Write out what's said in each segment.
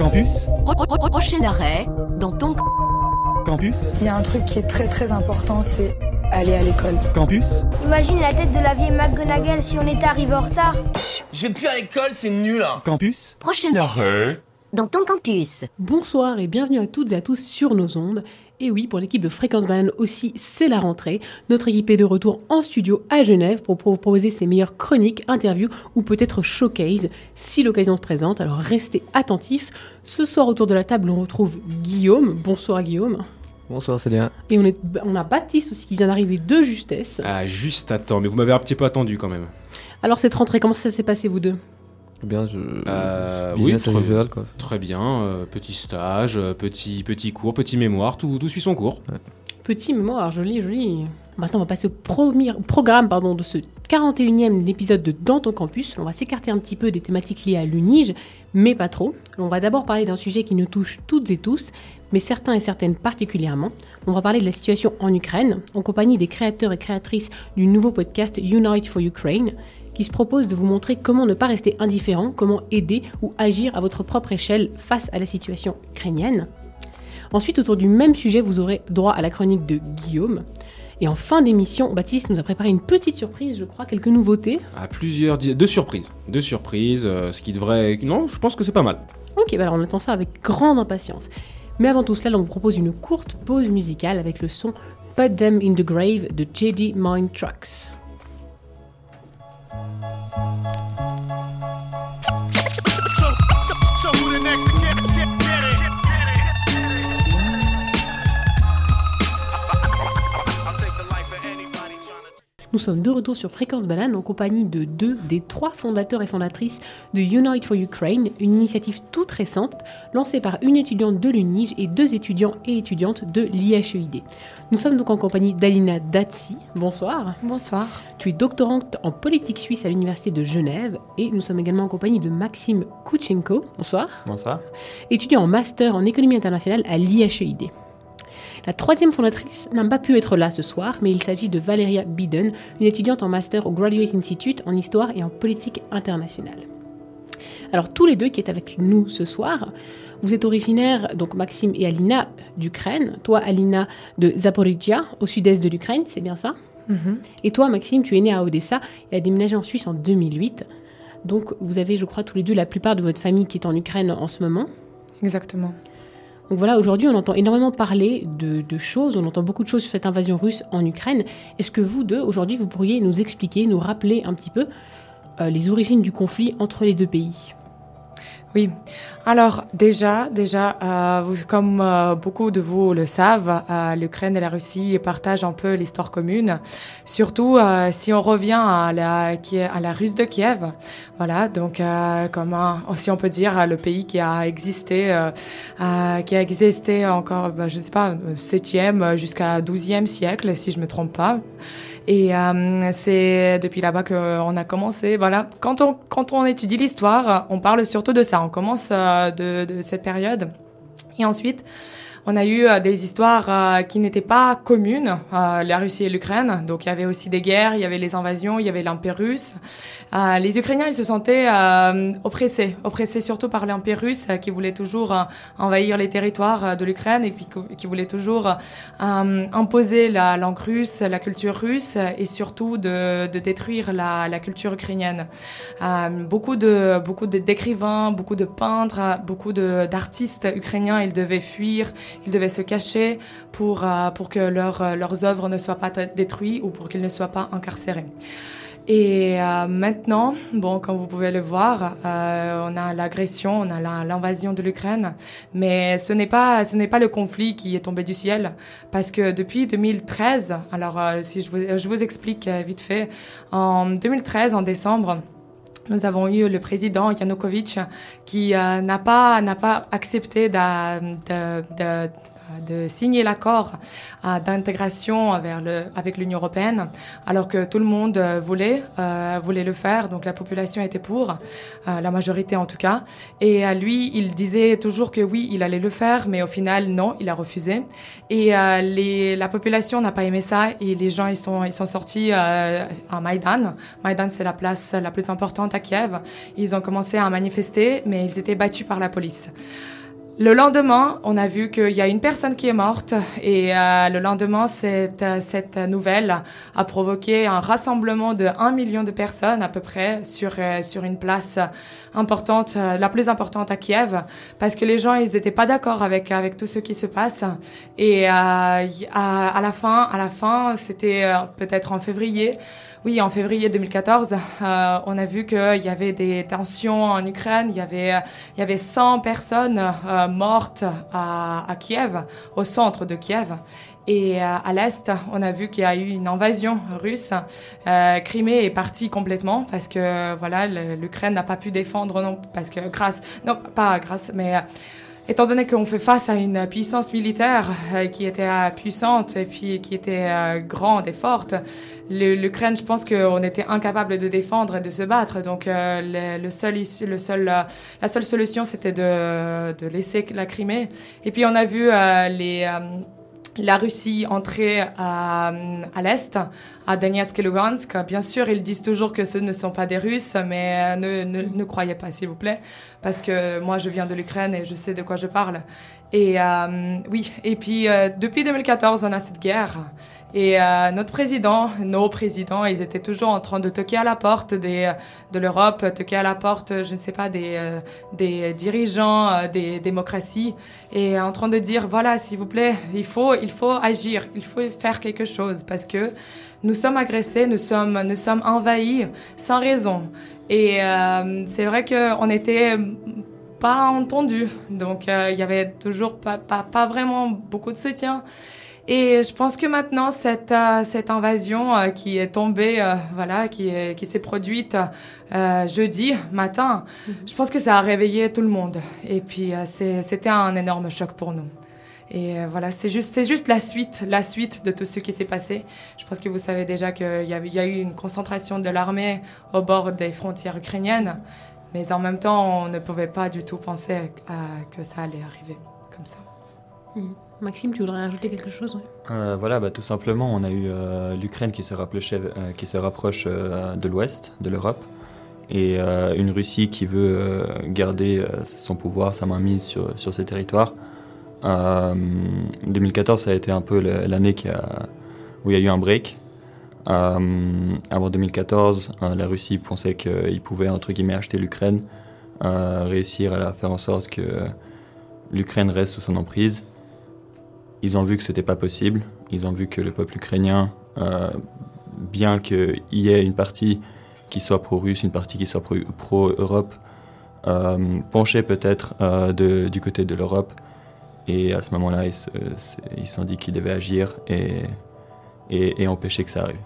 Campus Prochain arrêt, dans ton Campus Il y a un truc qui est très très important, c'est aller à l'école. Campus Imagine la tête de la vieille McGonagall si on était arrivé en retard. Je vais plus à l'école, c'est nul hein. Campus prochain Arrête dans ton campus. Bonsoir et bienvenue à toutes et à tous sur nos ondes. Et oui, pour l'équipe de Fréquence Banane aussi, c'est la rentrée. Notre équipe est de retour en studio à Genève pour vous proposer ses meilleures chroniques, interviews ou peut-être showcase si l'occasion se présente. Alors restez attentifs. Ce soir autour de la table, on retrouve Guillaume. Bonsoir Guillaume. Bonsoir Célia. Et on, est, on a Baptiste aussi qui vient d'arriver de justesse. Ah, juste à temps, mais vous m'avez un petit peu attendu quand même. Alors cette rentrée, comment ça s'est passé vous deux? Bien, je. Euh, oui, très, usual, quoi. très bien. euh, petit stage, euh, petit, petit cours, petit mémoire, tout, tout suit son cours. Petit mémoire, joli, joli. Maintenant, on va passer au premier programme pardon, de ce 41e épisode de Dans ton campus. On va s'écarter un petit peu des thématiques liées à l'UNIGE, mais pas trop. On va d'abord parler d'un sujet qui nous touche toutes et tous, mais certains et certaines particulièrement. On va parler de la situation en Ukraine, en compagnie des créateurs et créatrices du nouveau podcast Unite for Ukraine, qui se propose de vous montrer comment ne pas rester indifférent, comment aider ou agir à votre propre échelle face à la situation ukrainienne. Ensuite, autour du même sujet, vous aurez droit à la chronique de Guillaume. Et en fin d'émission, Baptiste nous a préparé une petite surprise, je crois, quelques nouveautés. À plusieurs deux surprises, deux surprises, euh, ce qui devrait, non, je pense que c'est pas mal. Ok, bah alors on attend ça avec grande impatience. Mais avant tout cela, on vous propose une courte pause musicale avec le son Put Them in the Grave de JD Mind Trucks. Nous sommes de retour sur Fréquence Banane en compagnie de deux des trois fondateurs et fondatrices de Unite for Ukraine, une initiative toute récente lancée par une étudiante de l'UNIGE et deux étudiants et étudiantes de l'IHEID. Nous sommes donc en compagnie d'Alina Datsi. Bonsoir. Bonsoir. Tu es doctorante en politique suisse à l'Université de Genève et nous sommes également en compagnie de Maxime Kuchenko. Bonsoir. Bonsoir. Étudiant en master en économie internationale à l'IHEID. La troisième fondatrice n'a pas pu être là ce soir, mais il s'agit de Valeria Biden, une étudiante en master au Graduate Institute en histoire et en politique internationale. Alors tous les deux qui êtes avec nous ce soir, vous êtes originaires, donc Maxime et Alina, d'Ukraine. Toi, Alina, de Zaporizhia, au sud-est de l'Ukraine, c'est bien ça? Et toi, Maxime, tu es né à Odessa et as déménagé en Suisse en 2008. Donc vous avez, je crois, tous les deux la plupart de votre famille qui est en Ukraine en ce moment. Exactement. Donc voilà, aujourd'hui, on entend énormément parler de, choses, on entend beaucoup de choses sur cette invasion russe en Ukraine. Est-ce que vous deux, aujourd'hui, vous pourriez nous expliquer, nous rappeler un petit peu euh, les origines du conflit entre les deux pays? Oui. Alors déjà, déjà, euh, comme euh, beaucoup de vous le savent, euh, l'Ukraine et la Russie partagent un peu l'histoire commune. Surtout euh, si on revient à la, à la Russe de Kiev. Voilà, donc euh, comme si on peut dire le pays qui a existé, euh, qui a existé encore, bah, je sais pas, 7e jusqu'à 12e siècle, si je me trompe pas. Et euh, c'est depuis là-bas qu'on a commencé. Voilà, quand on quand on étudie l'histoire, on parle surtout de ça. On commence euh, de, de cette période. Et ensuite, on a eu euh, des histoires euh, qui n'étaient pas communes, euh, la Russie et l'Ukraine. Donc il y avait aussi des guerres, il y avait les invasions, il y avait l'Empire russe. Les Ukrainiens, ils se sentaient oppressés, oppressés surtout par l'Empire russe qui voulait toujours envahir les territoires de l'Ukraine et puis qui voulait toujours imposer la langue russe, la culture russe et surtout de, de détruire la, la culture ukrainienne. Beaucoup de beaucoup d'écrivains, beaucoup de peintres, beaucoup d'artistes ukrainiens, ils devaient fuir, ils devaient se cacher pour euh, pour que leurs leurs œuvres ne soient pas détruites ou pour qu'ils ne soient pas incarcérés. Et euh, maintenant, bon, comme vous pouvez le voir, euh, on a l'agression, on a l'invasion de l'Ukraine, mais ce n'est pas ce n'est pas le conflit qui est tombé du ciel, parce que depuis 2013, alors euh, si je vous, explique euh, vite fait, en 2013, en décembre. Nous avons eu le président Yanukovych qui euh, n'a pas n'a pas accepté de- de signer l'accord d'intégration avec l'Union européenne, alors que tout le monde voulait, voulait le faire. Donc la population était pour, la majorité en tout cas. Et lui, il disait toujours que oui, il allait le faire, mais au final, non, il a refusé. Et les, la population n'a pas aimé ça et les gens, ils sont, ils sont sortis à Maïdan. Maïdan, c'est la place la plus importante à Kiev. Ils ont commencé à manifester, mais ils étaient battus par la police. Le lendemain, on a vu qu'il y a une personne qui est morte et euh, le lendemain, cette, cette nouvelle a provoqué un rassemblement de 1 million de personnes à peu près sur, euh, sur une place importante, euh, la plus importante à Kiev, parce que les gens, ils n'étaient pas d'accord avec, avec tout ce qui se passe. Et à, à, la fin, à la fin, c'était peut-être en février, oui, en février 2014, euh, on a vu qu'il y avait des tensions en Ukraine. Il y avait, il y avait 100 personnes euh, mortes à, à, Kiev, au centre de Kiev. Et euh, à l'est, on a vu qu'il y a eu une invasion russe. Euh, Crimée est partie complètement parce que voilà, l'Ukraine n'a pas pu défendre non parce que grâce, non pas grâce, mais étant donné qu'on fait face à une puissance militaire euh, qui était euh, puissante et puis qui était euh, grande et forte, l'Ukraine, je pense qu'on était incapable de défendre et de se battre. Donc le, seul, la seule solution, c'était de, laisser la Crimée. Et puis on a vu la Russie entrer à, l'est, à Donetsk et Lugansk. Bien sûr, ils disent toujours que ce ne sont pas des Russes, mais ne croyez pas, s'il vous plaît, parce que moi, je viens de l'Ukraine et je sais de quoi je parle. Et euh, oui, et puis euh, depuis 2014, on a cette guerre. Et euh, notre président, nos présidents, ils étaient toujours en train de toquer à la porte des, de l'Europe, toquer à la porte, je ne sais pas, des, des dirigeants des démocraties, et en train de dire, voilà, s'il vous plaît, il faut, il faut agir, il faut faire quelque chose, parce que nous sommes agressés, nous sommes, nous sommes envahis sans raison. Et c'est vrai qu'on était pas entendu. Donc euh, il y avait toujours pas, pas, pas, vraiment beaucoup de soutien. Et je pense que maintenant, cette, euh, cette invasion euh, qui est tombée, voilà, qui, qui s'est produite jeudi matin, mhm. je pense que ça a réveillé tout le monde. Et puis, c'était un énorme choc pour nous. Et voilà, c'est juste, c'est juste la suite, la suite de tout ce qui s'est passé. Je pense que vous savez déjà qu'il y, y, a eu une concentration de l'armée au bord des frontières ukrainiennes. Mais en même temps, on ne pouvait pas du tout penser que ça allait arriver comme ça. Hmm. Maxime, tu voudrais ajouter quelque chose euh, Voilà, bah, tout simplement, on a eu euh, l'Ukraine qui se, euh, qui se rapproche de l'Ouest, de l'Europe, et une Russie qui veut garder son pouvoir, sa mainmise sur, sur ses territoires. 2014, ça a été un peu l'année où il y a eu un break, euh, avant 2014, euh, la Russie pensait qu'il pouvait, entre guillemets, acheter l'Ukraine, euh, réussir à faire en sorte que l'Ukraine reste sous son emprise. Ils ont vu que c'était pas possible. Ils ont vu que le peuple ukrainien, bien qu'il y ait une partie qui soit pro-russe, une partie qui soit pro-Europe, penchait peut-être du côté de l'Europe. Et à ce moment-là, ils se sont dit qu'ils devaient agir et, empêcher que ça arrive.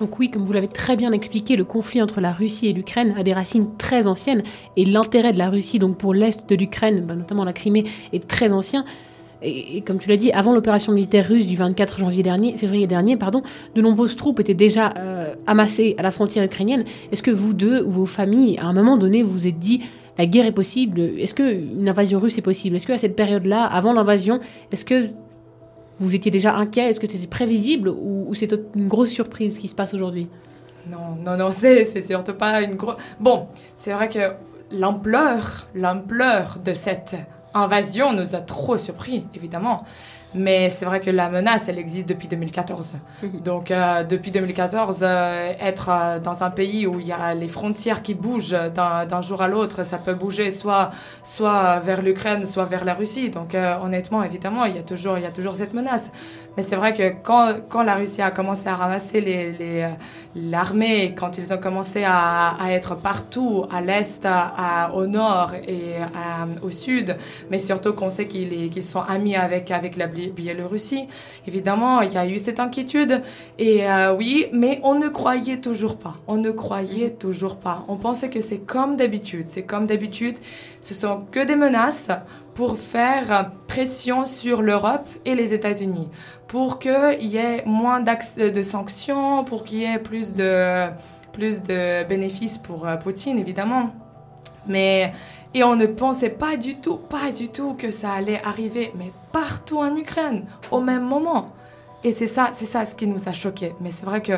Donc oui, comme vous l'avez très bien expliqué, le conflit entre la Russie et l'Ukraine a des racines très anciennes et l'intérêt de la Russie donc pour l'est de l'Ukraine, bah, notamment la Crimée, est très ancien. Et, comme tu l'as dit, avant l'opération militaire russe du 24 janvier dernier, février dernier, pardon, de nombreuses troupes étaient déjà euh, amassées à la frontière ukrainienne. Est-ce que vous deux ou vos familles, à un moment donné, vous êtes dit la guerre est possible? Est-ce qu'une invasion russe est possible? Est-ce qu'à cette période-là, avant l'invasion, est-ce que vous étiez déjà inquiet? Est-ce que c'était prévisible ou, c'est une grosse surprise qui se passe aujourd'hui? Non, non, non, c'est, c'est surtout pas une grosse... Bon, c'est vrai que l'ampleur, l'ampleur de cette invasion nous a trop surpris, évidemment. Mais c'est vrai que la menace, elle existe depuis 2014. Mhm. Donc, euh, depuis 2014, euh, être euh, dans un pays où il y a les frontières qui bougent d'un jour à l'autre, ça peut bouger soit, soit vers l'Ukraine, soit vers la Russie. Donc, honnêtement, évidemment, il y, a toujours, il y a toujours cette menace. Mais c'est vrai que quand, quand la Russie a commencé à ramasser l'armée, les, quand ils ont commencé à, à être partout, à l'est, au nord et au sud, mais surtout qu'on sait qu'ils qu'ils sont amis avec, avec la Biélorussie. Évidemment, il y a eu cette inquiétude. Et euh, oui, mais on ne croyait toujours pas. On ne croyait toujours pas. On pensait que c'est comme d'habitude. C'est comme d'habitude. Ce sont que des menaces pour faire pression sur l'Europe et les États-Unis, pour qu'il y ait moins de sanctions, pour qu'il y ait plus de, plus de bénéfices pour euh, Poutine, évidemment. Mais et on ne pensait pas du tout, pas du tout que ça allait arriver, mais partout en Ukraine, au même moment. Et c'est ça, c'est ça ce qui nous a choqués. Mais c'est vrai que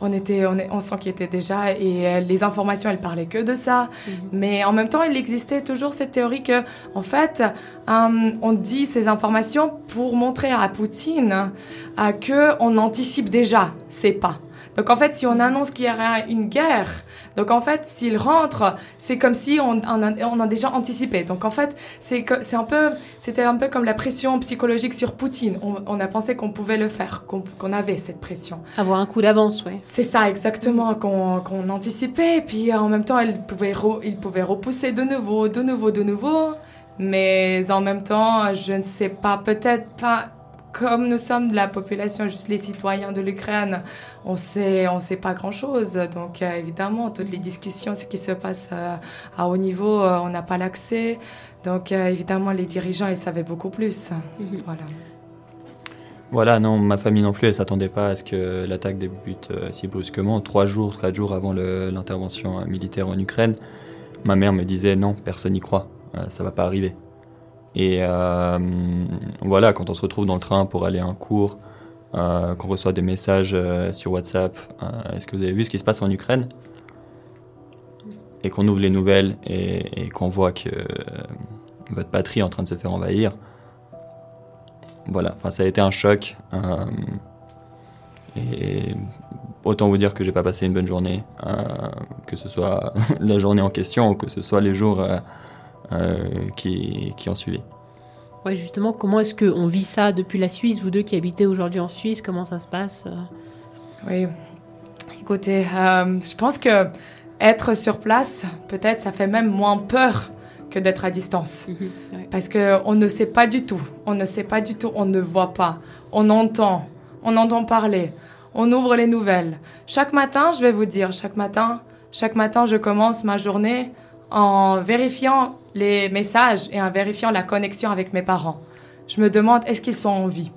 on était, on, on s'inquiétait déjà et euh, les informations, elles parlaient que de ça. Mhm. Mais en même temps, il existait toujours cette théorie que, en fait, euh, on dit ces informations pour montrer à Poutine euh, que on anticipe déjà ses pas. Donc en fait, si on annonce qu'il y aura une guerre, donc en fait, s'il rentre, c'est comme si on, on, a, on, a, déjà anticipé. Donc en fait, c'est un peu, c'était un peu comme la pression psychologique sur Poutine. On, on a pensé qu'on pouvait le faire, qu'on avait cette pression. Avoir un coup d'avance, oui. C'est ça exactement qu'on anticipait. Et puis en même temps, il pouvait, il pouvait repousser de nouveau, de nouveau, de nouveau. Mais en même temps, je ne sais pas, peut-être pas comme nous sommes de la population, juste les citoyens de l'Ukraine, on sait, on sait pas grand-chose. Donc euh, évidemment, toutes les discussions, ce qui se passe euh, à haut niveau, euh, on n'a pas l'accès. Donc évidemment, les dirigeants, ils savaient beaucoup plus. Mhm. Voilà. Voilà, non, ma famille non plus, elle s'attendait pas à ce que l'attaque débute si brusquement. Trois jours, quatre jours avant l'intervention militaire en Ukraine, ma mère me disait non, personne n'y croit, ça va pas arriver. Et euh, voilà, quand on se retrouve dans le train pour aller à un cours, euh, qu'on reçoit des messages euh, sur WhatsApp, est-ce que vous avez vu ce qui se passe en Ukraine? Et qu'on ouvre les nouvelles et, qu'on voit que votre patrie est en train de se faire envahir. Voilà, enfin ça a été un choc. et autant vous dire que j'ai pas passé une bonne journée, que ce soit la journée en question ou que ce soit les jours qui, qui ont suivi. Ouais, justement, comment est-ce qu'on vit ça depuis la Suisse Vous deux qui habitez aujourd'hui en Suisse, comment ça se passe euh? Oui, écoutez, euh, je pense que être sur place, peut-être, ça fait même moins peur que d'être à distance. Mhm, Parce qu'on ne sait pas du tout, on ne sait pas du tout, on ne voit pas, on entend, on entend parler, on ouvre les nouvelles. Chaque matin, je vais vous dire, chaque matin, chaque matin, je commence ma journée en vérifiant les messages et en vérifiant la connexion avec mes parents. Je me demande est-ce qu'ils sont en vie?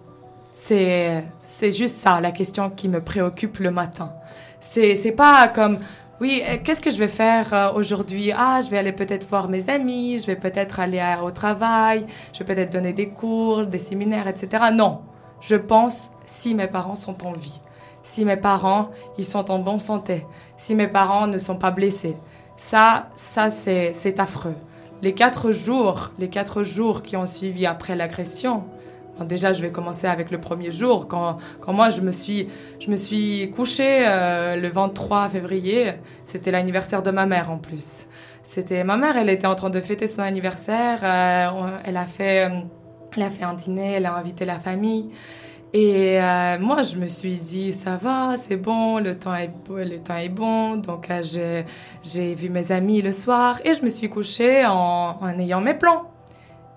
C'est c'est juste ça la question qui me préoccupe le matin. C'est c'est pas comme oui, euh, qu'est-ce que je vais faire euh, aujourd'hui? Ah, je vais aller peut-être voir mes amis, je vais peut-être aller au travail, je vais peut-être donner des cours, des séminaires, etc. Non, je pense si mes parents sont en vie, si mes parents ils sont en bonne santé, si mes parents ne sont pas blessés, ça, ça c'est affreux. Les quatre jours, les quatre jours qui ont suivi après l'agression, déjà je vais commencer avec le premier jour, quand, quand moi je me suis, je me suis couchée euh, le 23 février, c'était l'anniversaire de ma mère en plus. C'était ma mère, elle était en train de fêter son anniversaire, euh, elle, a fait, elle a fait un dîner, elle a invité la famille. Et euh, moi, je me suis dit, ça va, c'est bon, le temps est, le temps est bon. Donc, euh, j'ai, vu mes amis le soir et je me suis couchée en, en ayant mes plans.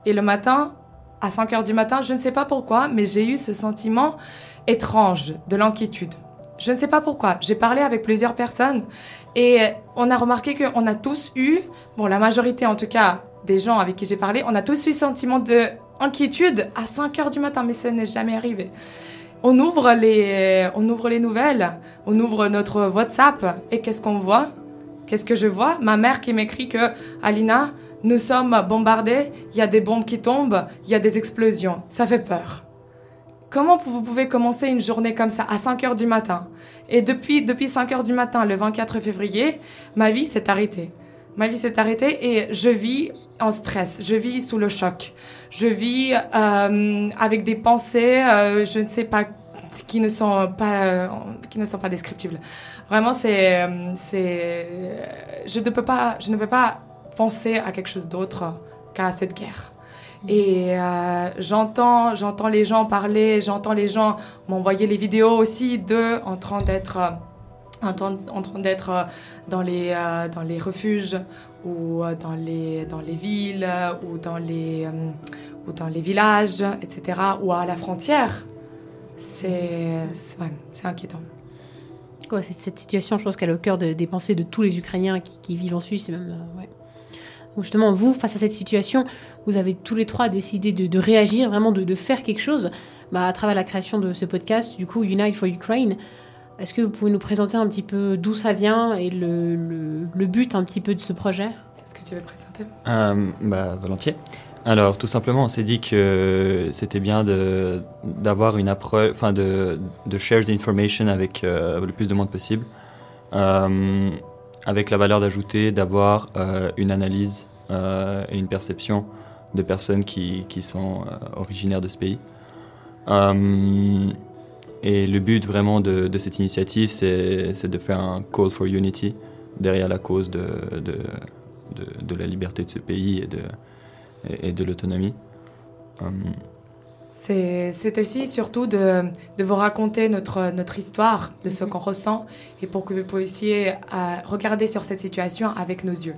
Et le matin, à 5 heures du matin, je ne sais pas pourquoi, mais j'ai eu ce sentiment étrange de l'inquiétude. Je ne sais pas pourquoi. J'ai parlé avec plusieurs personnes et on a remarqué qu'on a tous eu, bon, la majorité en tout cas des gens avec qui j'ai parlé, on a tous eu le sentiment de inquiétude à 5 heures du matin, mais ça n'est jamais arrivé. On ouvre, les, on ouvre les nouvelles, on ouvre notre WhatsApp et qu'est-ce qu'on voit? Qu'est-ce que je vois? Ma mère qui m'écrit que Alina, nous sommes bombardés, il y a des bombes qui tombent, il y a des explosions. Ça fait peur. Comment vous pouvez commencer une journée comme ça à 5 heures du matin? Et depuis, depuis 5 heures du matin, le 24 février, ma vie s'est arrêtée. Ma vie s'est arrêtée et je vis en stress, je vis sous le choc, je vis euh, avec des pensées, euh, je ne sais pas, qui ne sont pas, qui ne sont pas descriptibles. Vraiment, c'est, c'est, je ne peux pas, je ne peux pas penser à quelque chose d'autre qu'à cette guerre. Et euh, j'entends, j'entends les gens parler, j'entends les gens m'envoyer les vidéos aussi d'eux en train d'être en train d'être dans les, dans les refuges ou euh, dans les, dans les villes ou dans les, euh, ou dans les villages, etc., ou à la frontière, c'est ouais, inquiétant. Cette situation, je pense qu'elle est au cœur de- des pensées de tous les Ukrainiens qui, vivent en Suisse. Même, euh. Donc justement, vous, face à cette situation, vous avez tous les trois décidé de, réagir, vraiment de, de faire quelque chose bah, à travers la création de ce podcast, du coup, Unite for Ukraine. Est-ce que vous pouvez nous présenter un petit peu d'où ça vient et le, le- le but un petit peu de ce projet? Est-ce que tu veux présenter? Euh, bah, volontiers. Alors, tout simplement, on s'est dit que c'était bien de- d'avoir une approche, enfin, de, de share the information avec euh, le plus de monde possible, Euh, avec la valeur d'ajouter d'avoir euh, une analyse euh, et une perception de personnes qui, qui sont euh, originaires de ce pays. Et le but vraiment de, de cette initiative, c'est c'est de faire un call for unity derrière la cause de, de, de, de la liberté de ce pays et de, et, et de l'autonomie. Euh, C'est c'est aussi surtout de, de vous raconter notre, notre histoire, de ce qu'on ressent, et pour que vous puissiez euh, regarder sur cette situation avec nos yeux.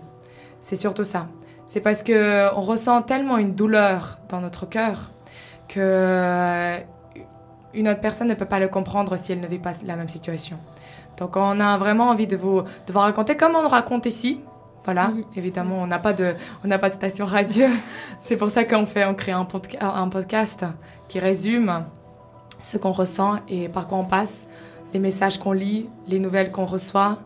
C'est surtout ça. C'est parce que on ressent tellement une douleur dans notre cœur que euh, une autre personne ne peut pas le comprendre si elle ne vit pas la même situation. Donc on a vraiment envie de vous, de vous raconter comme on raconte ici. Voilà, Mhm. évidemment, on n'a pas de, on n'a pas de station radio. C'est pour ça qu'on fait, on crée un, podca- un podcast qui résume ce qu'on ressent et par quoi on passe, les messages qu'on lit, les nouvelles qu'on reçoit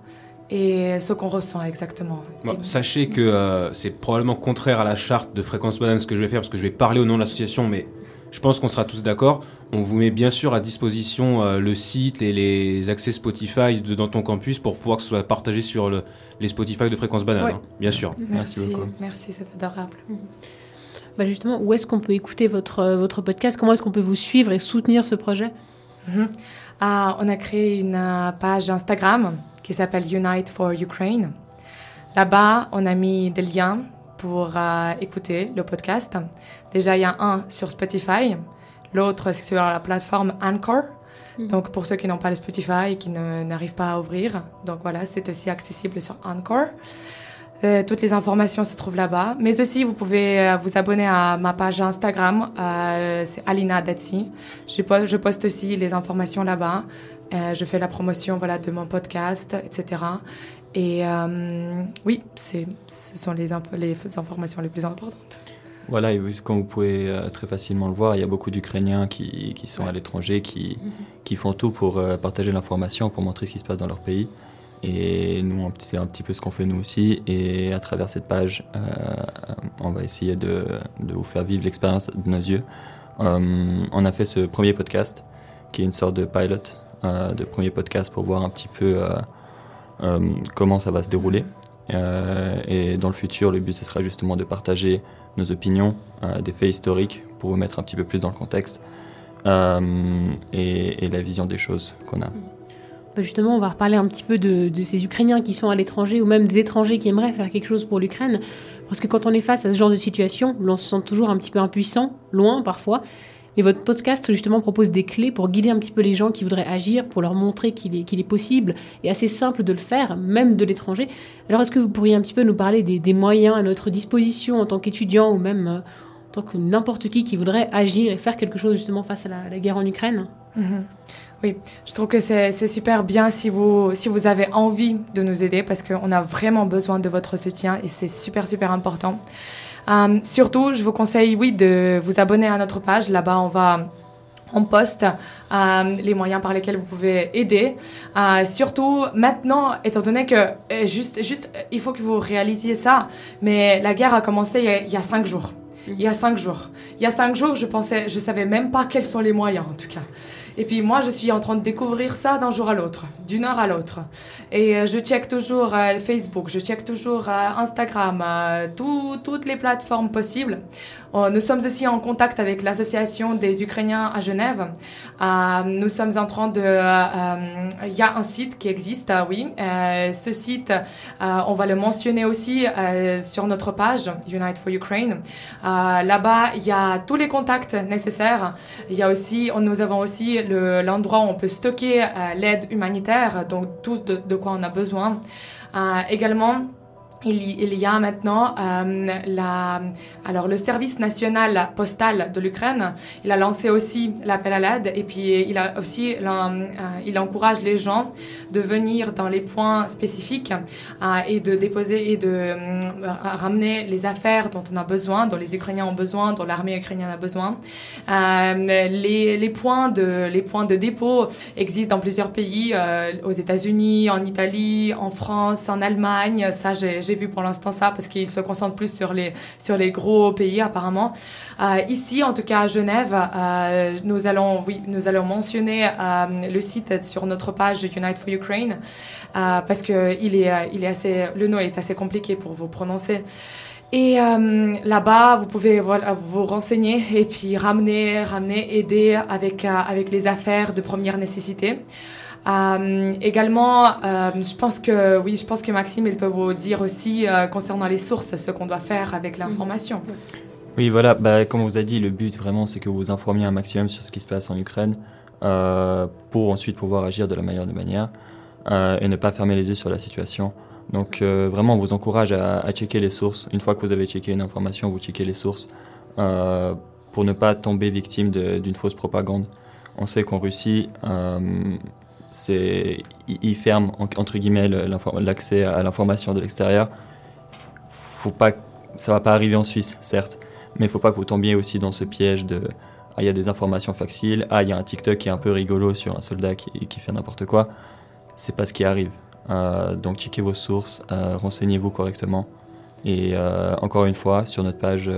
et ce qu'on ressent exactement. Bon, Et- sachez que euh, c'est probablement contraire à la charte de fréquence banane ce que je vais faire parce que je vais parler au nom de l'association, mais je pense qu'on sera tous d'accord. On vous met bien sûr à disposition euh, le site et les accès Spotify de Dans ton campus pour pouvoir que ce soit partagé sur le- les Spotify de fréquence banane, Ouais. hein, bien sûr. Merci beaucoup. Merci, c'est adorable. bah Justement, où est-ce qu'on peut écouter votre, euh, votre podcast? Comment est-ce qu'on peut vous suivre et soutenir ce projet? Mhm. Ah, on a créé une euh, page Instagram qui s'appelle Unite for Ukraine. Là-bas, on a mis des liens pour euh, écouter le podcast. Déjà, il y a un sur Spotify, l'autre c'est sur la plateforme Anchor. Mhm. Donc, pour ceux qui n'ont pas le Spotify et qui n'arrivent pas à ouvrir, donc voilà, c'est aussi accessible sur Anchor. Euh, toutes les informations se trouvent là-bas. Mais aussi, vous pouvez euh, vous abonner à ma page Instagram. euh, c'est Alina Datsi. Je, po- je poste aussi les informations là-bas. Je fais la promotion voilà, de mon podcast, etc. Et oui, ce sont les informations les plus importantes. Voilà, et comme vous pouvez euh, très facilement le voir, il y a beaucoup d'Ukrainiens qui, qui sont à l'étranger, qui, qui font tout pour euh, partager l'information, pour montrer ce qui se passe dans leur pays. Et nous, c'est un petit peu ce qu'on fait nous aussi. Et à travers cette page, euh, on va essayer de, de vous faire vivre l'expérience de nos yeux. On a fait ce premier podcast, qui est une sorte de pilot, de premier podcast pour voir un petit peu comment ça va se dérouler. Euh, et dans le futur, le but, ce sera justement de partager nos opinions, euh, des faits historiques pour vous mettre un petit peu plus dans le contexte euh, et, la vision des choses qu'on a. Bah, Justement, on va reparler un petit peu de ces Ukrainiens qui sont à l'étranger ou même des étrangers qui aimeraient faire quelque chose pour l'Ukraine. Parce que quand on est face à ce genre de situation, on se sent toujours un petit peu impuissant, loin parfois. Et votre podcast, justement, propose des clés pour guider un petit peu les gens qui voudraient agir, pour leur montrer qu'il est, possible et assez simple de le faire, même de l'étranger. Alors, est-ce que vous pourriez un petit peu nous parler des, moyens à notre disposition en tant qu'étudiant ou même euh, en tant que n'importe qui qui voudrait agir et faire quelque chose justement face à la, la guerre en Ukraine? Mhm. Oui, je trouve que c'est c'est super bien si vous, si vous avez envie de nous aider parce qu'on a vraiment besoin de votre soutien et c'est super, super important. Euh, surtout, je vous conseille, oui, de vous abonner à notre page. Là-bas, on va... On poste euh, les moyens par lesquels vous pouvez aider. Euh, surtout maintenant, étant donné que juste, juste, il faut que vous réalisiez ça. Mais la guerre a commencé il y a, il y a cinq jours. Il y a cinq jours. Il y a cinq jours, je pensais, je savais même pas quels sont les moyens en tout cas. Et puis moi, je suis en train de découvrir ça d'un jour à l'autre, d'une heure à l'autre. Et euh, je check toujours euh, Facebook, je check toujours euh, Instagram, tout- toutes les plateformes possibles. Euh, nous sommes aussi en contact avec l'association des Ukrainiens à Genève. Euh, nous sommes en train de... euh, Il y a un site qui existe, oui. Ce site, on va le mentionner aussi sur notre page Unite for Ukraine. Là-bas, il y a tous les contacts nécessaires. Il y a aussi, nous avons aussi le- l'endroit où on peut stocker l'aide humanitaire, donc tout de, de quoi on a besoin. Également, il y, a maintenant euh, la, alors le service national postal de l'Ukraine. Il a lancé aussi l'appel à l'aide et puis il a aussi euh, il encourage les gens de venir dans les points spécifiques euh, et de déposer et de ramener les affaires dont on a besoin, dont les Ukrainiens ont besoin, dont l'armée ukrainienne a besoin. Les, les points de les points de dépôt existent dans plusieurs pays, aux États-Unis, en Italie, en France, en Allemagne. Ça, j'ai vu pour l'instant ça parce qu'ils se concentrent plus sur les sur les gros pays apparemment. Euh, ici, en tout cas à Genève, euh, nous allons oui nous allons mentionner euh, le site sur notre page Unite for Ukraine parce que il est il est assez le nom est assez compliqué pour vous prononcer. Et là-bas, vous pouvez voilà, vous renseigner et puis ramener, ramener, aider avec, avec les affaires de première nécessité. Euh, également, euh, je pense que oui, je pense que Maxime, il peut vous dire aussi euh, concernant les sources ce qu'on doit faire avec l'information. Oui, voilà, bah, comme on vous a dit, le but vraiment, c'est que vous vous informiez un maximum sur ce qui se passe en Ukraine euh, pour ensuite pouvoir agir de la meilleure des manières euh, et ne pas fermer les yeux sur la situation. Donc euh, vraiment, on vous encourage à, à checker les sources. Une fois que vous avez checké une information, vous checkez les sources euh, pour ne pas tomber victime d'une fausse propagande. On sait qu'en Russie, euh, c'est ferment en- entre guillemets l'accès à l'information de l'extérieur. Faut pas, ça va pas arriver en Suisse, certes, mais il faut pas que vous tombiez aussi dans ce piège de ah il y a des informations faciles, ah il y a un TikTok qui est un peu rigolo sur un soldat qui, qui fait n'importe quoi. C'est pas ce qui arrive. Euh, donc checkez vos sources, euh, renseignez-vous correctement. Et euh, encore une fois, sur notre page,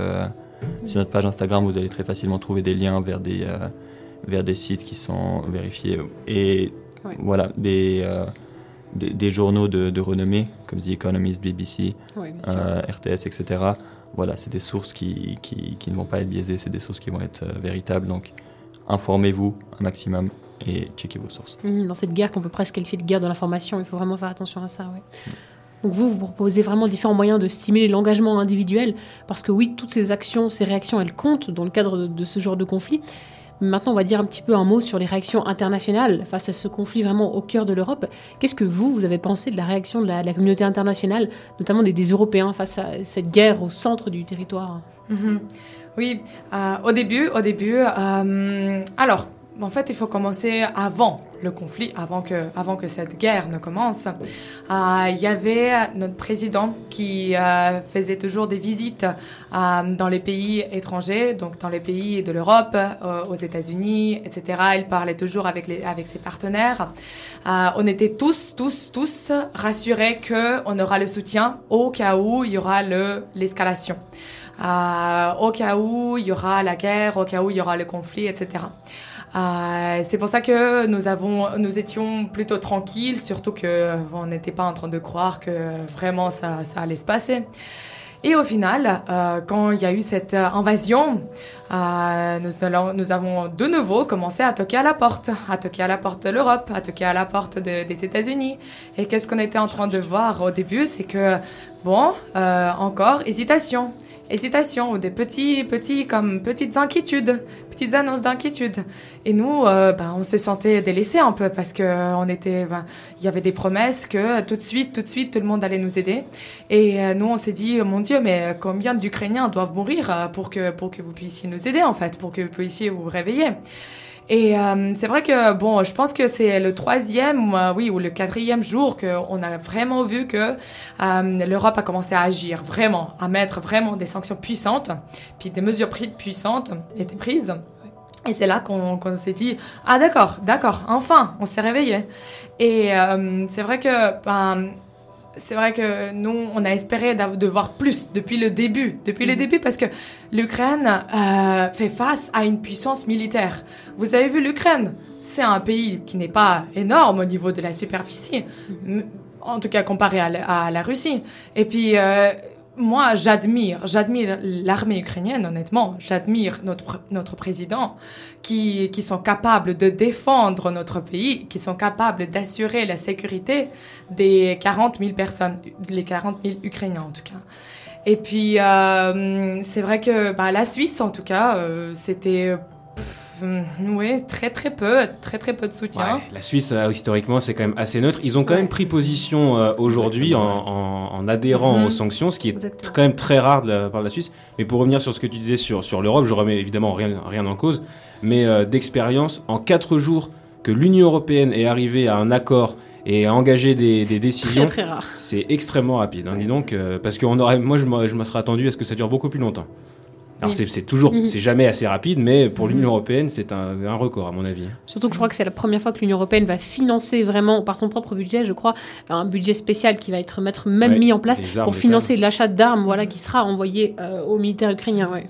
sur notre page Instagram, vous allez très facilement trouver des liens vers des, vers des sites qui sont vérifiés et Ouais. voilà des, euh, des, des journaux de, de renommée comme The Economist, BBC, Ouais, euh, RTS, etc. Voilà, c'est des sources qui, qui, qui ne vont pas être biaisées, c'est des sources qui vont être euh, véritables. Donc, informez-vous un maximum et checkez vos sources. Mhm, Dans cette guerre qu'on peut presque qualifier de guerre de l'information, il faut vraiment faire attention à ça. ouais. Donc vous, vous proposez vraiment différents moyens de stimuler l'engagement individuel, parce que oui, toutes ces actions, ces réactions, elles comptent dans le cadre de, de ce genre de conflit. Maintenant, on va dire un petit peu un mot sur les réactions internationales face à ce conflit vraiment au cœur de l'Europe. Qu'est-ce que vous, vous avez pensé de la réaction de la, communauté internationale, notamment des, des Européens, face à cette guerre au centre du territoire? Mhm. Oui, euh, au début, au début, euh, alors, en fait, il faut commencer avant le conflit, avant que, avant que cette guerre ne commence. Euh, Il y avait notre président qui euh, faisait toujours des visites euh, dans les pays étrangers, donc dans les pays de l'Europe, aux États-Unis, etc. Il parlait toujours avec, les, avec ses partenaires. On était tous, tous, tous rassurés qu'on aura le soutien au cas où il y aura le- l'escalation. Au cas où il y aura la guerre, au cas où il y aura le conflit, etc. Euh, c'est pour ça que nous étions plutôt tranquilles, surtout que on n'était pas en train de croire que vraiment ça, allait se passer. Et au final, euh, quand il y a eu cette euh, invasion, euh, nous, avons de nouveau commencé à toquer à la porte, à toquer à la porte de l'Europe, à toquer à la porte de- des États-Unis. Et qu'est-ce qu'on était en train de voir au début, c'est que bon, euh, encore hésitation, hésitation ou des petits, petits comme petites inquiétudes, petites annonces d'inquiétude. Et nous, euh, ben, on se sentait délaissés un peu parce que euh, on était, ben, il y avait des promesses que tout de suite, tout de suite, tout le monde allait nous aider. Et euh, nous, on s'est dit, mon Dieu, mais combien d'Ukrainiens doivent mourir euh, pour que, pour que vous puissiez nous aider, en fait, pour que vous puissiez vous réveiller? Et euh, c'est vrai que, bon, je pense que c'est le troisième, euh, oui, ou le quatrième jour qu'on a vraiment vu que euh, l'Europe a commencé à agir, vraiment, à mettre vraiment des sanctions puissantes, puis des mesures pri- puissantes étaient prises. Et c'est là qu'on qu'on s'est dit, ah d'accord, d'accord, enfin, on s'est réveillé. Et euh, c'est vrai que, ben, c'est vrai que nous, on a espéré de voir plus depuis le début, depuis le début, parce que l'Ukraine euh, fait face à une puissance militaire. Vous avez vu l'Ukraine, c'est un pays qui n'est pas énorme au niveau de la superficie, m- en tout cas comparé à la, à la Russie. Et puis, euh, moi, j'admire, j'admire l'armée ukrainienne, honnêtement. J'admire notre, notre président qui, qui sont capables de défendre notre pays, qui sont capables d'assurer la sécurité des 40 000 personnes, les 40 000 Ukrainiens en tout cas. Et puis, euh, c'est vrai que bah, la Suisse, en tout cas, euh, c'était oui, très très peu, très très peu de soutien. Ouais, la Suisse, euh, historiquement, c'est quand même assez neutre. Ils ont quand même pris position euh, aujourd'hui en, en- en adhérant Mhm. aux sanctions, ce qui est Exactement. quand même très rare de la part de la Suisse. Mais pour revenir sur ce que tu disais sur, sur l'Europe, je remets évidemment rien, rien en cause, mais euh, d'expérience, en quatre jours que l'Union européenne est arrivée à un accord et a engagé des, décisions, c'est extrêmement rapide. hein, dis donc, euh, parce que on aurait, moi, je me serais attendu à ce que ça dure beaucoup plus longtemps. Alors Oui. c'est toujours, Mhm. c'est jamais assez rapide, mais pour Mhm. l'Union européenne, c'est un, un record à mon avis. Surtout que je crois que c'est la première fois que l'Union européenne va financer vraiment par son propre budget, je crois, un budget spécial qui va être mettre même Ouais, mis en place pour financer l'achat d'armes, voilà, qui sera envoyé euh, aux militaires ukrainiens. Ouais.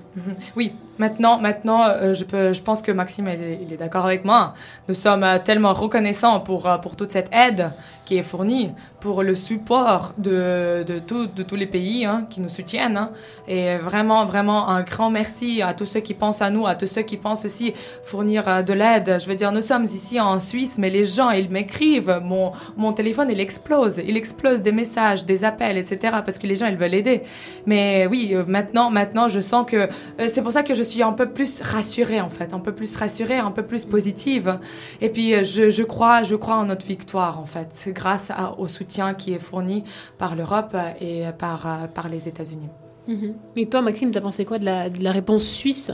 Oui, maintenant, maintenant, euh, je, peux, je pense que Maxime, il est, est d'accord avec moi. Nous sommes euh, tellement reconnaissants pour, euh, pour toute cette aide qui est fournie, pour le support de, de, tout- de tous les pays hein, qui nous soutiennent. hein. Et vraiment, vraiment, un grand merci à tous ceux qui pensent à nous, à tous ceux qui pensent aussi fournir de l'aide. Je veux dire, nous sommes ici en Suisse, mais les gens, ils m'écrivent. Mon, mon téléphone, il explose. Il explose des messages, des appels, etc. Parce que les gens, ils veulent aider. Mais oui, maintenant, maintenant, je sens que c'est pour ça que je suis un peu plus rassurée en fait, un peu plus rassurée, un peu plus positive. Et puis euh, je, je crois, je crois en notre victoire en fait, grâce à- au soutien qui est fourni par l'Europe et par euh, par les États-Unis. Mhm. Et toi, Maxime, t'as pensé quoi de la, de la réponse suisse?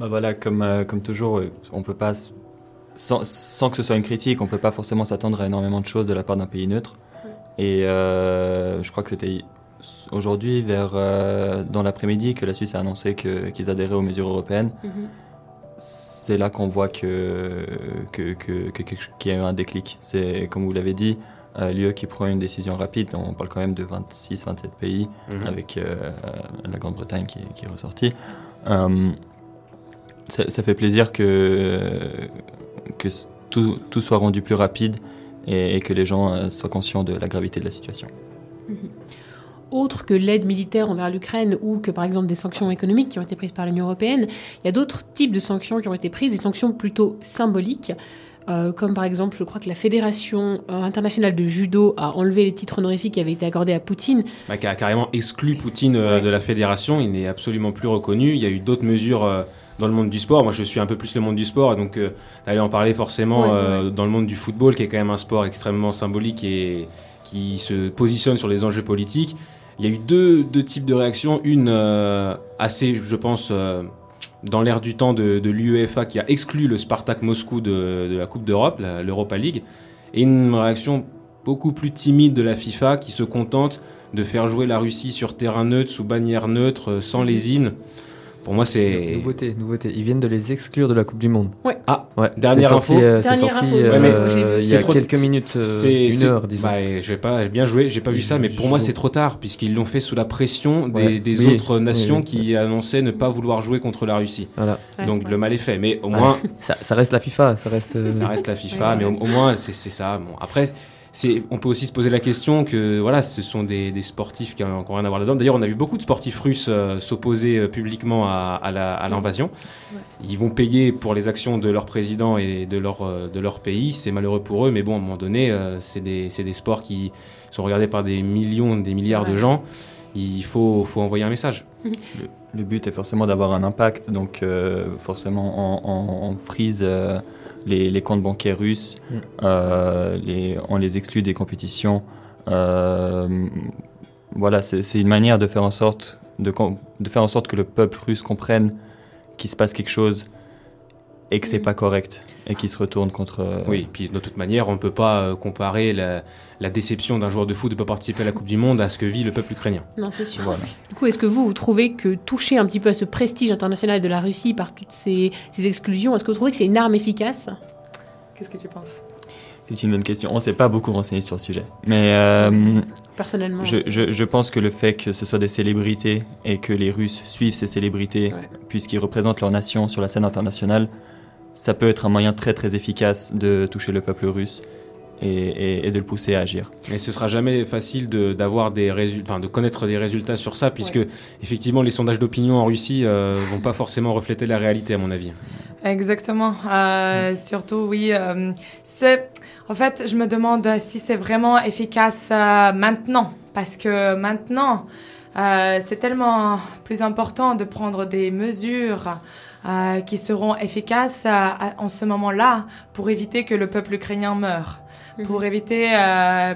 Bah voilà, comme, euh, comme toujours, on peut pas, sans, sans que ce soit une critique, on peut pas forcément s'attendre à énormément de choses de la part d'un pays neutre. Et euh, je crois que c'était aujourd'hui, vers euh, dans l'après-midi, que la Suisse a annoncé qu'ils adhéraient aux mesures européennes. C'est là qu'on voit que, qu'il y a eu un déclic. C'est, comme vous l'avez dit, euh, l'UE qui prend une décision rapide. On parle quand même de 26-27 pays Mhm. avec euh, la Grande-Bretagne qui, qui est ressortie. Ça, ça fait plaisir que, que tout, tout soit rendu plus rapide et, et que les gens soient conscients de la gravité de la situation. Autre que l'aide militaire envers l'Ukraine ou que par exemple des sanctions économiques qui ont été prises par l'Union européenne, il y a d'autres types de sanctions qui ont été prises, des sanctions plutôt symboliques. euh, comme par exemple, je crois que la Fédération internationale de judo a enlevé les titres honorifiques qui avaient été accordés à Poutine. bah, qui a carrément exclu Poutine euh, Ouais. de la fédération. Il n'est absolument plus reconnu. Il y a eu d'autres mesures euh, dans le monde du sport. Moi, je suis un peu plus le monde du sport, donc d'aller en parler forcément Ouais, dans le monde du football, qui est quand même un sport extrêmement symbolique et qui se positionne sur les enjeux politiques. Il y a eu deux, types de réactions. Une euh, assez, je pense, euh, dans l'air du temps de, l'UEFA qui a exclu le Spartak Moscou de, la Coupe d'Europe, l'Europa League, et une réaction beaucoup plus timide de la FIFA qui se contente de faire jouer la Russie sur terrain neutre, sous bannière neutre, euh, sans lésine. Pour moi, c'est. Nouveauté, nouveauté. Ils viennent de les exclure de la Coupe du Monde. Ouais. Ah, Ouais. Dernière c'est sorti, info. euh, C'est Dernière sorti info, euh, il y a quelques minutes, euh, C'est- une heure, disons. Bah, j'ai pas bien joué, j'ai pas vu ça, mais pour moi c'est trop tard puisqu'ils l'ont fait sous la pression des, Ouais. des Oui, autres oui, nations oui. qui annonçaient ne pas vouloir jouer contre la Russie. Voilà. Ouais, Donc le mal est fait, mais au moins Ça, ça reste la FIFA, ça reste. euh, ça reste la FIFA, mais au, moins c'est c'est ça. Bon, après, on peut aussi se poser la question que voilà, ce sont des, des sportifs qui n'ont encore rien à voir là-dedans. D'ailleurs, on a vu beaucoup de sportifs russes euh, s'opposer euh, publiquement à, à la- à l'invasion. Ils vont payer pour les actions de leur président et de leur, euh, de leur pays. C'est malheureux pour eux, mais bon, à un moment donné, euh, c'est des, c'est des sports qui sont regardés par des millions, des milliards de gens. Il faut, faut envoyer un message. Le but est forcément d'avoir un impact, donc euh, forcément on, on- on frise euh, les, les comptes bancaires russes, Mm. euh, les, on les exclut des compétitions. Euh, voilà, c'est une manière de faire en sorte de faire en sorte que le peuple russe comprenne qu'il se passe quelque chose et que c'est Mm. pas correct et qu'il se retourne contre. euh, Oui, puis de toute manière, on ne peut pas euh, comparer la, la déception d'un joueur de foot de ne pas participer à la Coupe du Monde à ce que vit le peuple ukrainien. Non, c'est sûr. Voilà. Du coup, est-ce que vous, vous trouvez que toucher un petit peu à ce prestige international de la Russie par toutes ces, ces exclusions, est-ce que vous trouvez que c'est une arme efficace? Qu'est-ce que tu penses? C'est une bonne question. On s'est pas beaucoup renseigné sur le sujet, mais. euh, Personnellement, Je, je- je pense que le fait que ce soit des célébrités et que les Russes suivent ces célébrités Ouais. puisqu'ils représentent leur nation sur la scène internationale, ça peut être un moyen très très efficace de toucher le peuple russe et, et- et de le pousser à agir. Et ce sera jamais facile de, d'avoir des résultats, enfin, de connaître des résultats sur ça, puisque effectivement les sondages d'opinion en Russie euh, vont pas forcément refléter la réalité à mon avis. Exactement. Euh, surtout, oui. euh, c'est. En fait, je me demande si c'est vraiment efficace euh, maintenant, parce que maintenant, Euh, c'est tellement plus important de prendre des mesures qui seront efficaces euh, en ce moment-là pour éviter que le peuple ukrainien meure pour éviter. Euh,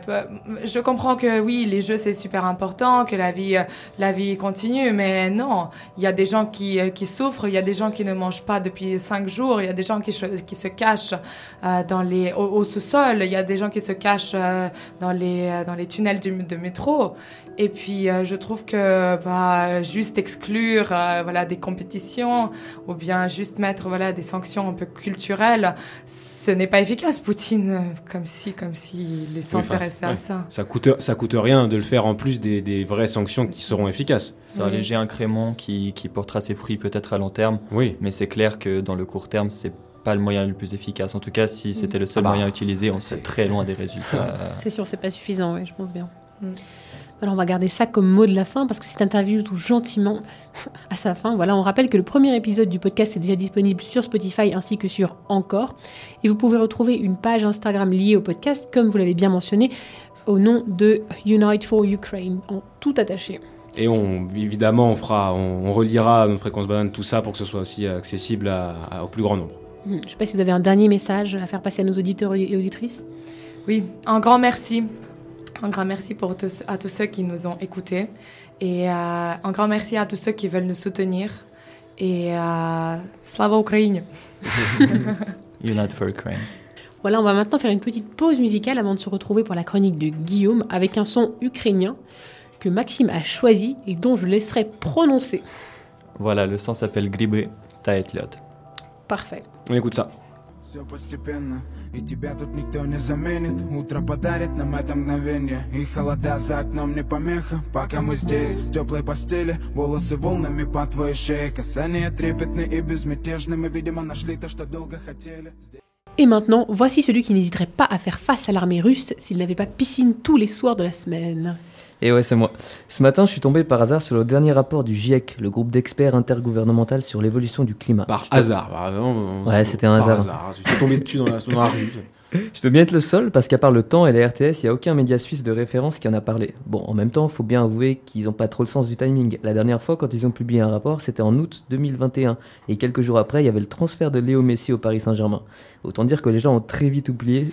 je comprends que oui, les jeux c'est super important, que la vie, euh, la vie continue, mais non, il y a des gens qui, euh, qui souffrent, il y a des gens qui ne mangent pas depuis cinq jours, il y a des gens qui, qui se cachent euh, dans les, au, sous-sol, il y a des gens qui se cachent euh, dans, les, dans les tunnels de métro. Et puis, je trouve que bah, juste exclure voilà, des compétitions ou bien juste mettre voilà, des sanctions un peu culturelles, ce n'est pas efficace. Poutine, comme si comme s'il s'intéressait à ça. Ça coûte, ça coûte rien de le faire en plus des, des vraies sanctions qui seront efficaces. Ça un léger incrément qui, qui portera ses fruits peut-être à long terme. Oui. Mais c'est clair que dans le court terme, c'est pas le moyen le plus efficace. En tout cas, si c'était le seul ah bah, moyen utilisé, on serait très loin des résultats. c'est sûr, c'est pas suffisant, oui, je pense bien. Mm. Alors on va garder ça comme mot de la fin parce que cette interview tout gentiment à sa fin. Voilà, on rappelle que le premier épisode du podcast est déjà disponible sur Spotify ainsi que sur Encore. Et vous pouvez retrouver une page Instagram liée au podcast, comme vous l'avez bien mentionné, au nom de Unite for Ukraine, en tout attaché. Et on, évidemment, on, fera, on, relira nos fréquences bananes, tout ça, pour que ce soit aussi accessible au plus grand nombre. Hmm, je ne sais pas si vous avez un dernier message à faire passer à nos auditeurs et auditrices. Oui, un grand merci un grand merci pour tous, à tous ceux qui nous ont écoutés et euh, un grand merci à tous ceux qui veulent nous soutenir. Et euh, Slava Ukraine Unite for Ukraine. Voilà, on va maintenant faire une petite pause musicale avant de se retrouver pour la chronique de Guillaume avec un son ukrainien que Maxime a choisi et dont je laisserai prononcer. Voilà, le son s'appelle Gribe Taetliot. Parfait. On écoute ça. Все постепенно, и тебя тут никто не заменит Утро подарит нам это мгновение И холода за окном не помеха Пока мы здесь, в теплой постели Волосы волнами по твоей шее Касания трепетны и безмятежны Мы, видимо, нашли то, что долго хотели Et maintenant, voici celui qui n'hésiterait pas à faire face à l'armée russe s'il n'avait pas piscine tous les soirs de la semaine. Et ouais, c'est moi. Ce matin, je suis tombé par hasard sur le dernier rapport du GIEC, le groupe d'experts intergouvernemental sur l'évolution du climat. Par hasard, vraiment. Ouais, c'était un hasard. hasard. Tu es tombé dessus dans la, rue. Je dois bien être le seul parce qu'à part le temps et la RTS, il n'y a aucun média suisse de référence qui en a parlé. Bon, en même temps, il faut bien avouer qu'ils n'ont pas trop le sens du timing. La dernière fois, quand ils ont publié un rapport, c'était en août 2021. Et quelques jours après, il y avait le transfert de Léo Messi au Paris Saint-Germain. Autant dire que les gens ont très vite oublié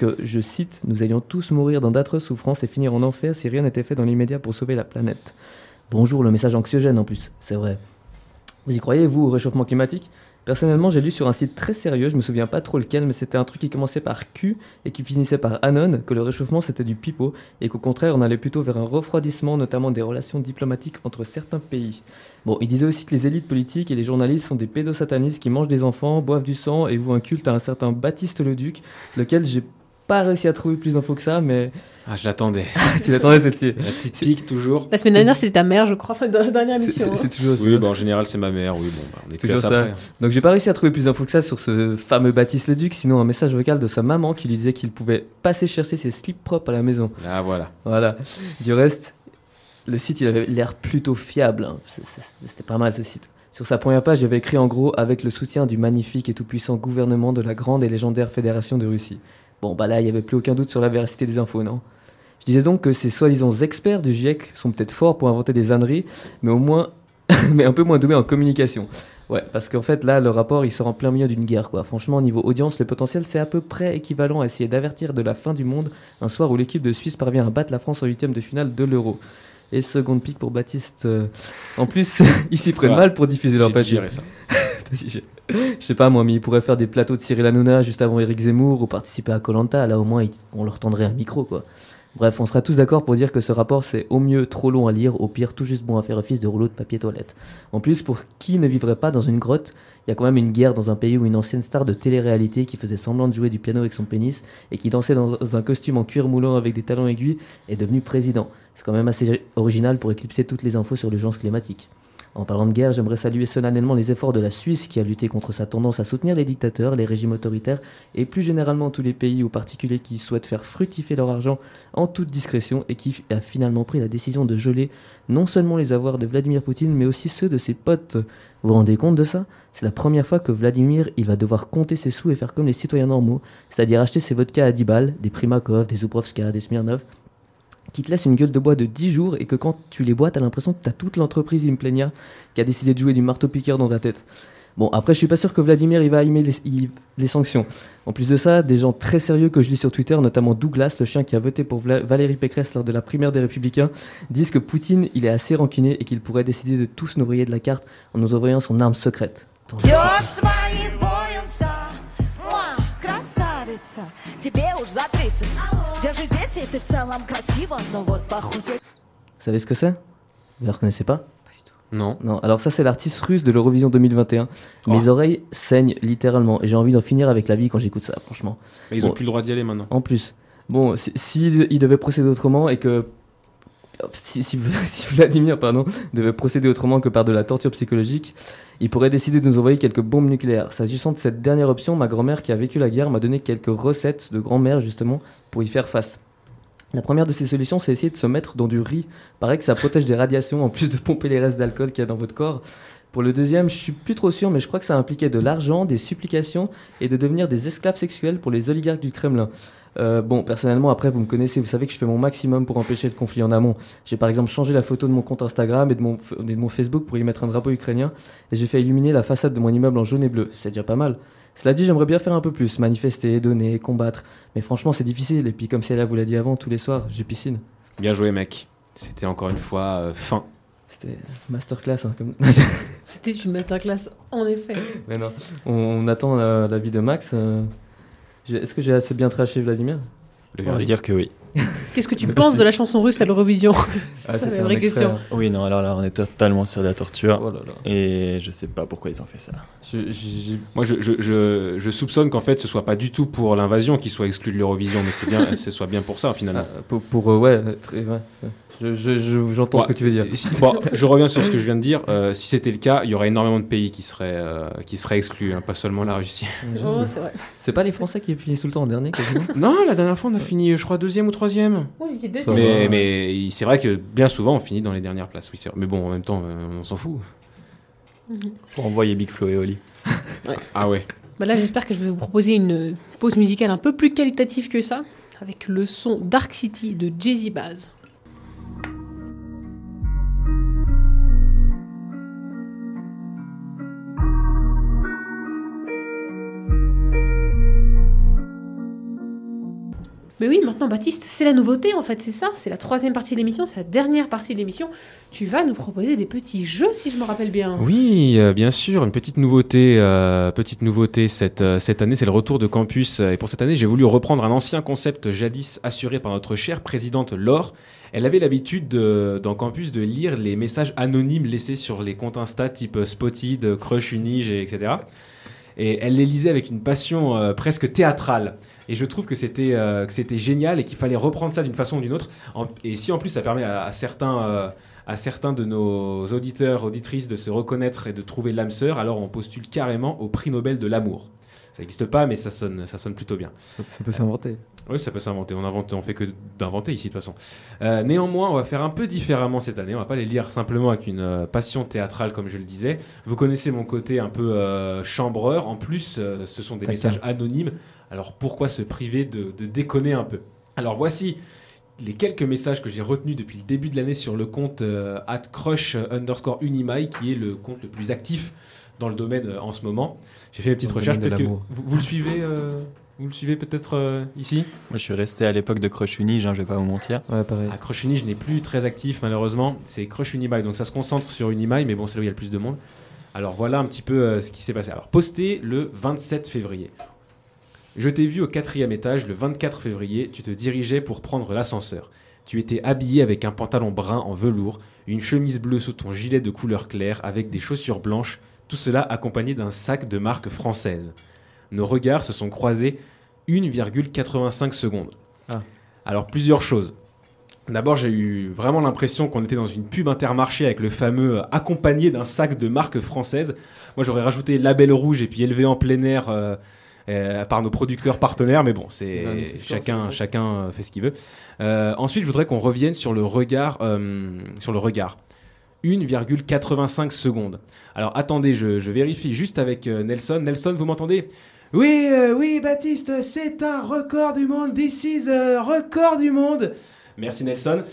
que, je cite, nous allions tous mourir dans d'atroces souffrances et finir en enfer si rien n'était fait dans l'immédiat pour sauver la planète. Bonjour, le message anxiogène en plus, c'est vrai. Vous y croyez, vous, au réchauffement climatique? Personnellement, j'ai lu sur un site très sérieux, je me souviens pas trop lequel, mais c'était un truc qui commençait par Q et qui finissait par Anon, que le réchauffement c'était du pipeau, et qu'au contraire on allait plutôt vers un refroidissement, notamment des relations diplomatiques entre certains pays. Bon, il disait aussi que les élites politiques et les journalistes sont des pédosatanistes qui mangent des enfants, boivent du sang et vouent un culte à un certain Baptiste le Duc, lequel j'ai pas réussi à trouver plus d'infos que ça, mais. Ah, je l'attendais. tu l'attendais cette La petite pique toujours. La semaine dernière, c'était ta mère, je crois, enfin, dans la dernière émission. C'est toujours Oui, bah, en général, c'est ma mère, oui, bon, bah, on est à ça. Après. Donc, j'ai pas réussi à trouver plus d'infos que ça sur ce fameux Baptiste Leduc, sinon un message vocal de sa maman qui lui disait qu'il pouvait passer chercher ses slips propres à la maison. Ah, voilà. Voilà. Du reste, le site, il avait l'air plutôt fiable. Hein. C'était pas mal ce site. Sur sa première page, il avait écrit en gros avec le soutien du magnifique et tout-puissant gouvernement de la grande et légendaire Fédération de Russie. Bon, bah là, il n'y avait plus aucun doute sur la véracité des infos, non? Je disais donc que ces soi-disant experts du GIEC sont peut-être forts pour inventer des âneries, mais au moins, mais un peu moins doués en communication. Ouais, parce qu'en fait, là, le rapport, il sort en plein milieu d'une guerre, quoi. Franchement, au niveau audience, le potentiel, c'est à peu près équivalent à essayer d'avertir de la fin du monde un soir où l'équipe de Suisse parvient à battre la France en huitième de finale de l'Euro. Et seconde pique pour Baptiste. Euh, en plus, ils s'y prennent mal pour diffuser leur papier. ça. je sais pas moi, mais ils pourraient faire des plateaux de Cyril Hanouna juste avant Eric Zemmour ou participer à Colanta. Là, au moins, on leur tendrait un micro, quoi. Bref, on sera tous d'accord pour dire que ce rapport c'est au mieux trop long à lire, au pire tout juste bon à faire office de rouleau de papier toilette. En plus, pour qui ne vivrait pas dans une grotte, il y a quand même une guerre dans un pays où une ancienne star de télé-réalité qui faisait semblant de jouer du piano avec son pénis et qui dansait dans un costume en cuir moulant avec des talons aiguilles est devenu président. C'est quand même assez original pour éclipser toutes les infos sur l'urgence climatique. En parlant de guerre, j'aimerais saluer solennellement les efforts de la Suisse qui a lutté contre sa tendance à soutenir les dictateurs, les régimes autoritaires et plus généralement tous les pays ou particuliers qui souhaitent faire fructifier leur argent en toute discrétion et qui a finalement pris la décision de geler non seulement les avoirs de Vladimir Poutine mais aussi ceux de ses potes. Vous vous rendez compte de ça? C'est la première fois que Vladimir il va devoir compter ses sous et faire comme les citoyens normaux, c'est-à-dire acheter ses vodkas à 10 balles, des Primakov, des Zubrovska, des Smirnov qui te laissent une gueule de bois de 10 jours et que quand tu les bois, t'as l'impression que t'as toute l'entreprise Implenia qui a décidé de jouer du marteau-piqueur dans ta tête. Bon, après, je suis pas sûr que Vladimir il va aimer les, il- les sanctions. En plus de ça, des gens très sérieux que je lis sur Twitter, notamment Douglas, le chien qui a voté pour Vla- Valérie Pécresse lors de la primaire des Républicains, disent que Poutine il est assez rancunier et qu'il pourrait décider de tous nous rayer de la carte en nous envoyant son arme secrète. красавица, тебе уж за 30 Где же дети? Ты в целом красива, но вот похудеть Vous savez ce que c'est Vous ne reconnaissez pas Non. Non, alors ça c'est l'artiste russe de l'Eurovision 2021. Mes Oh. oreilles saignent littéralement et j'ai envie d'en finir avec la vie quand j'écoute ça, franchement. Mais ils ont Bon, plus le droit d'y aller maintenant. En plus, bon, si, si il devait procéder autrement et que si, si- si Vladimir pardon, devait procéder autrement que par de la torture psychologique, il pourrait décider de nous envoyer quelques bombes nucléaires. S'agissant de cette dernière option, ma grand-mère qui a vécu la guerre m'a donné quelques recettes de grand-mère justement pour y faire face. La première de ces solutions, c'est essayer de se mettre dans du riz. Paraît que ça protège des radiations en plus de pomper les restes d'alcool qu'il y a dans votre corps. Pour le deuxième, je suis plus trop sûr, mais je crois que ça impliquait de l'argent, des supplications et de devenir des esclaves sexuels pour les oligarques du Kremlin. Euh, bon, personnellement, après, vous me connaissez, vous savez que je fais mon maximum pour empêcher le conflit en amont. J'ai par exemple changé la photo de mon compte Instagram et de mon, et de mon Facebook pour y mettre un drapeau ukrainien, et j'ai fait illuminer la façade de mon immeuble en jaune et bleu. C'est déjà pas mal. Cela dit, j'aimerais bien faire un peu plus, manifester, donner, combattre. Mais franchement, c'est difficile, et puis comme Célia vous l'a dit avant, tous les soirs, j'ai piscine. Bien joué, mec. C'était encore une fois euh, fin. C'était masterclass, hein, comme... C'était une masterclass, en effet. Mais non, on, on attend la, la vie de Max. euh. Est-ce que j'ai assez bien traché Vladimir? Le On va dire que oui. Qu'est-ce que tu penses de la chanson russe à l'Eurovision? Ah, C'est ça la vraie extrait, question. hein. Oui, non, alors là, on est totalement sur de la torture. Oh là là. Et je sais pas pourquoi ils ont fait ça. Je- Moi, je, je, je, je soupçonne qu'en fait, ce soit pas du tout pour l'invasion qu'ils soient exclus de l'Eurovision, mais c'est bien, ce soit bien pour ça, finalement. ah, pour, pour, euh, ouais, très, ouais, ouais. Je- je- je- j'entends Ouais, ce que tu veux dire. si- bon, je reviens sur ce que je viens de dire. Euh, si c'était le cas, il y aurait énormément de pays qui seraient, euh, qui seraient exclus, hein, pas seulement la Russie. Oh, c'est pas les Français qui finissent tout le temps en dernier, quasiment? Non, la dernière fois, on a fini, je crois, deuxième ou troisième. Oui, c'est deux Ça Mais, mais c'est vrai que bien souvent, on finit dans les dernières places. Oui, mais bon, en même temps, euh, on s'en fout. Faut envoyer Big Flo et Oli. Ah ouais. Bah là, j'espère que je vais vous proposer une pause musicale un peu plus qualitative que ça, avec le son Dark City de Jay-Z Baz. Mais oui, maintenant Baptiste, c'est la nouveauté en fait, c'est ça, c'est la troisième partie de l'émission, c'est la dernière partie de l'émission. Tu vas nous proposer des petits jeux si je me rappelle bien. Oui, euh, bien sûr, une petite nouveauté, euh, petite nouveauté cette, euh, cette année, c'est le retour de campus. Et pour cette année, j'ai voulu reprendre un ancien concept jadis assuré par notre chère présidente Laure. Elle avait l'habitude de- dans campus de lire les messages anonymes laissés sur les comptes Insta type Spotted, Crush Unige, et etc. Et elle les lisait avec une passion presque théâtrale. Et je trouve que c'était euh, que c'était génial et qu'il fallait reprendre ça d'une façon ou d'une autre. En- et si en plus ça permet à, à certains euh, à certains de nos auditeurs auditrices de se reconnaître et de trouver l'âme sœur, alors on postule carrément au prix Nobel de l'amour. Ça n'existe pas, mais ça sonne ça sonne plutôt bien. Ça, ça peut s'inventer. Oui, ça peut s'inventer. On invente, on fait que d'inventer ici de toute façon. Euh, néanmoins, on va faire un peu différemment cette année. On va pas les lire simplement avec une euh, passion théâtrale, comme je le disais. Vous connaissez mon côté un peu chambreur. En plus, ce sont des Taquin. messages anonymes. Alors pourquoi se priver de, de déconner un peu? Alors voici les quelques messages que j'ai retenus depuis le début de l'année sur le compte euh, @crush underscore unimai, qui est le compte le plus actif dans le domaine euh, en ce moment. J'ai fait Peut-être que l'amour. vous, vous le suivez. euh, vous le suivez peut-être euh, ici? Moi, je suis resté à l'époque de Crush Unige, hein, je vais pas vous mentir. Ouais, pareil. à Crush Uni, je n'ai plus très actif malheureusement. C'est Crush Unimai, donc ça se concentre sur Unimai, mais bon, c'est là où il y a le plus de monde. Alors voilà un petit peu euh, ce qui s'est passé. Alors posté le 27 février. Je t'ai vu au quatrième étage le 24 février. Tu te dirigeais pour prendre l'ascenseur. Tu étais habillé avec un pantalon brun en velours, une chemise bleue sous ton gilet de couleur claire avec des chaussures blanches. Tout cela accompagné d'un sac de marque française. Nos regards se sont croisés 1,85 secondes. Ah. Alors plusieurs choses. D'abord, j'ai eu vraiment l'impression qu'on était dans une pub intermarché avec le fameux euh, accompagné d'un sac de marque française. Moi, j'aurais rajouté label rouge et puis élevé en plein air euh, euh, par nos producteurs partenaires, mais bon, c'est chacun, ça. chacun euh, fait ce qu'il veut. Euh, ensuite, je voudrais qu'on revienne sur le regard, euh, sur le regard. 1,85 secondes. Alors attendez, je, je vérifie juste avec Nelson. Nelson, vous m'entendez? Oui, oui, Baptiste, c'est un record du monde. This is a record du monde. Merci Nelson.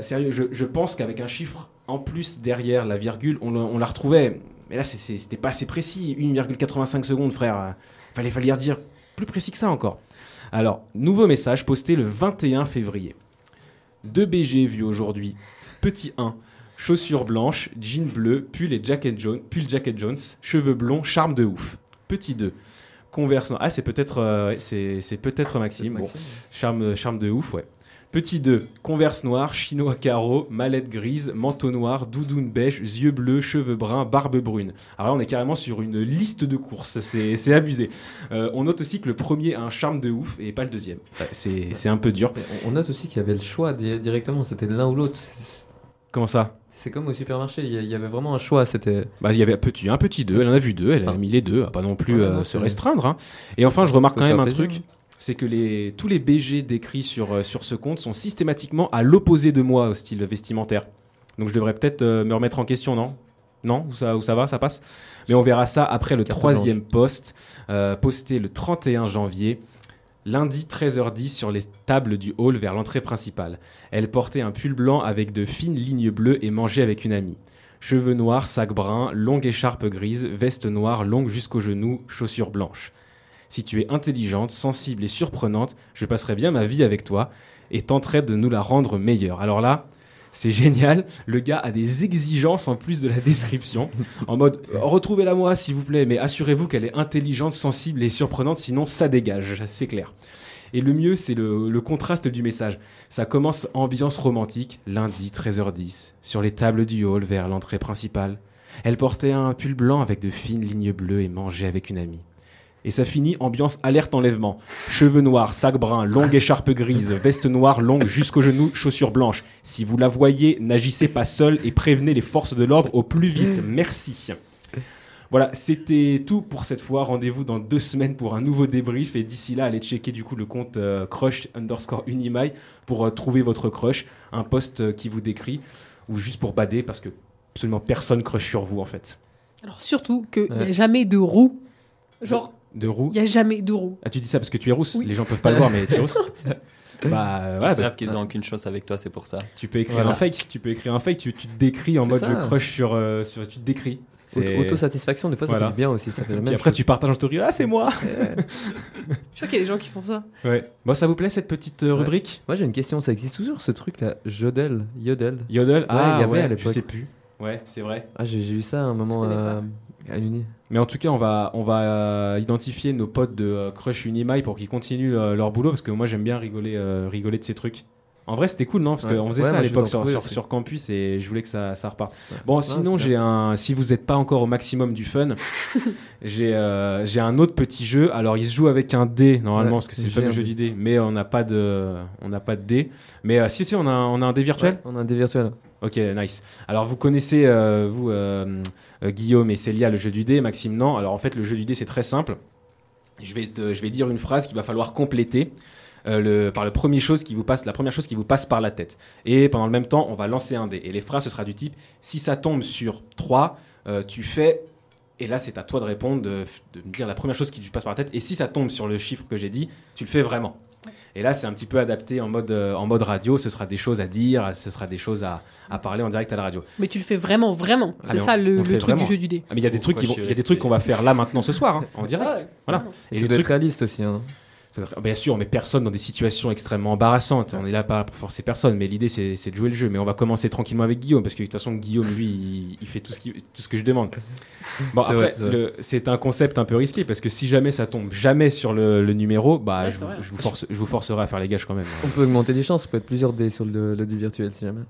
Sérieux, je, je pense qu'avec un chiffre en plus derrière la virgule, on, on la retrouvait. Mais là, c'était pas assez précis. 1,85 secondes, frère. Fallait, fallait dire plus précis que ça encore. Alors, nouveau message posté le 21 février. 2 BG vus aujourd'hui. Petit 1. Chaussures blanches, jean bleu, pull et jacket jaune, pull jacket Jones, cheveux blonds, charme de ouf. Petit 2. Converse. Ah, c'est peut-être euh, c'est peut-être Maxime. Bon, Maxime. charme, charme de ouf, ouais. Petit 2. Converse noire, chinois carreau, mallette grise, manteau noir, doudoune beige, yeux bleus, cheveux bruns, barbe brune. Alors là, on est carrément sur une liste de courses. C'est abusé. Euh, on note aussi que le premier a un charme de ouf et pas le deuxième. Ouais, C'est un peu dur. On- note aussi qu'il y avait le choix di- directement, c'était l'un ou l'autre. Comment ça? C'est comme au supermarché, il y avait vraiment un choix. C'était Bah, il y avait un petit, un petit 2, elle en a vu deux, elle a Ah. mis les deux, à pas non plus euh, se restreindre. hein. Et enfin, je remarque quand même un plaisir, truc, hein. C'est que les, tous les BG décrits sur, euh, sur ce compte sont systématiquement à l'opposé de moi au style vestimentaire. Donc je devrais peut-être euh, me remettre en question, non? Non? Où ça, où ça va, ça passe? Mais on verra ça après le Carte troisième post, euh, posté le 31 janvier. Lundi 13h10 sur les tables du hall vers l'entrée principale. Elle portait un pull blanc avec de fines lignes bleues et mangeait avec une amie. Cheveux noirs, sac brun, longue écharpe grise, veste noire longue jusqu'aux genoux, chaussures blanches. Si tu es intelligente, sensible et surprenante, je passerai bien ma vie avec toi et tenterai de nous la rendre meilleure. Alors là, c'est génial. Le gars a des exigences en plus de la description. En mode, euh, retrouvez-la moi s'il vous plaît, mais assurez-vous qu'elle est intelligente, sensible et surprenante, sinon ça dégage, c'est clair. Et le mieux, c'est le, le contraste du message. Ça commence ambiance romantique, lundi 13h10, sur les tables du hall vers l'entrée principale. Elle portait un pull blanc avec de fines lignes bleues et mangeait avec une amie. Et ça finit ambiance alerte enlèvement. Cheveux noirs, sac brun, longue écharpe grise, veste noire longue jusqu'aux genoux, chaussures blanches. Si vous la voyez, n'agissez pas seul et prévenez les forces de l'ordre au plus vite. Merci. Voilà, c'était tout pour cette fois. Rendez-vous dans deux semaines pour un nouveau débrief. Et d'ici là, allez checker du coup le compte euh, crush underscore unimai pour euh, trouver votre crush, un post euh, qui vous décrit, ou juste pour bader parce que absolument personne crush sur vous en fait. Alors surtout qu'il n'y a jamais de roue. Genre, De roux. il n'y a jamais de roue. Ah, tu dis ça parce que tu es rousse Oui. Les gens peuvent pas le voir, mais tu es rousse. bah, voilà, savent bah, qu'ils ont aucune chose avec toi, c'est pour ça. tu peux écrire Voilà. un fake. Tu peux écrire un fake. Tu, tu te décris en mode ça. je crush sur, euh, sur. Tu te décris. C'est- Autosatisfaction, des fois, ça fait du bien aussi. Ça fait la Puis même après, chose. tu partages en story. Ah, c'est moi. Je sûr qu'il y a des gens qui font ça. Ouais. Bon, ça vous plaît cette petite euh, Ouais. rubrique? Moi, j'ai une question. Ça existe toujours ce truc là Jodel Yodel? Yodel Ah, il y avait ouais, à je l'époque. sais plus. Ouais, c'est vrai. Ah, j'ai j'ai eu ça à un moment Mais en tout cas, on va, on va euh, identifier nos potes de euh, Crush Unimai pour qu'ils continuent euh, leur boulot parce que moi j'aime bien rigoler, euh, rigoler de ces trucs. En vrai, c'était cool, non? Parce Ouais. qu'on faisait Ouais, ça à l'époque sur, campus et je voulais que ça, ça reparte. Ouais. Bon, sinon, j'ai un. Si vous n'êtes pas encore au maximum du fun, j'ai j'ai un autre petit jeu. Alors, il se joue avec un dé normalement parce que c'est le fameux jeu du dé, mais on n'a pas de, on pas de dé. Mais si si, on a, on a un dé virtuel? On a un dé virtuel. Ok, nice. Alors vous connaissez, euh, vous, euh, euh, Guillaume et Célia, le jeu du dé, Maxime non? Alors en fait, le jeu du dé, c'est très simple. Je vais, te- je vais dire une phrase qu'il va falloir compléter le, par le premier chose qui vous passe, la première chose qui vous passe par la tête. Et pendant le même temps, on va lancer un dé. Et les phrases, ce sera du type, si ça tombe sur 3, euh, tu fais... Et là, c'est à toi de répondre, de, de me dire la première chose qui te passe par la tête. Et si ça tombe sur le chiffre que j'ai dit, tu le fais vraiment. Et là, c'est un petit peu adapté en mode, euh, en mode radio. Ce sera des choses à dire, ce sera des choses à, à parler en direct à la radio. Mais tu le fais vraiment, vraiment. Ah, C'est ça on- le, on le fait truc vraiment. du jeu du dé. Ah, mais il y a des trucs, qu'on va faire là maintenant ce soir, hein, en direct. Ouais, voilà. Et trucs- être réaliste aussi. hein. Bien sûr, mais personne dans des situations extrêmement embarrassantes. On est là pas pour forcer personne, mais l'idée c'est c'est de jouer le jeu. Mais on va commencer tranquillement avec Guillaume, parce que de toute façon, Guillaume, lui, il, il fait tout ce, qui- tout ce que je demande. Bon, C'est après, vrai, c'est vrai. le- c'est un concept un peu risqué, parce que si jamais ça tombe jamais sur le, le numéro, bah, Ouais, je, vous, vrai. je vous force, je vous forcerai à faire les gages quand même. On peut augmenter les chances. Ça peut être plusieurs dés sur le, le dé virtuel si jamais.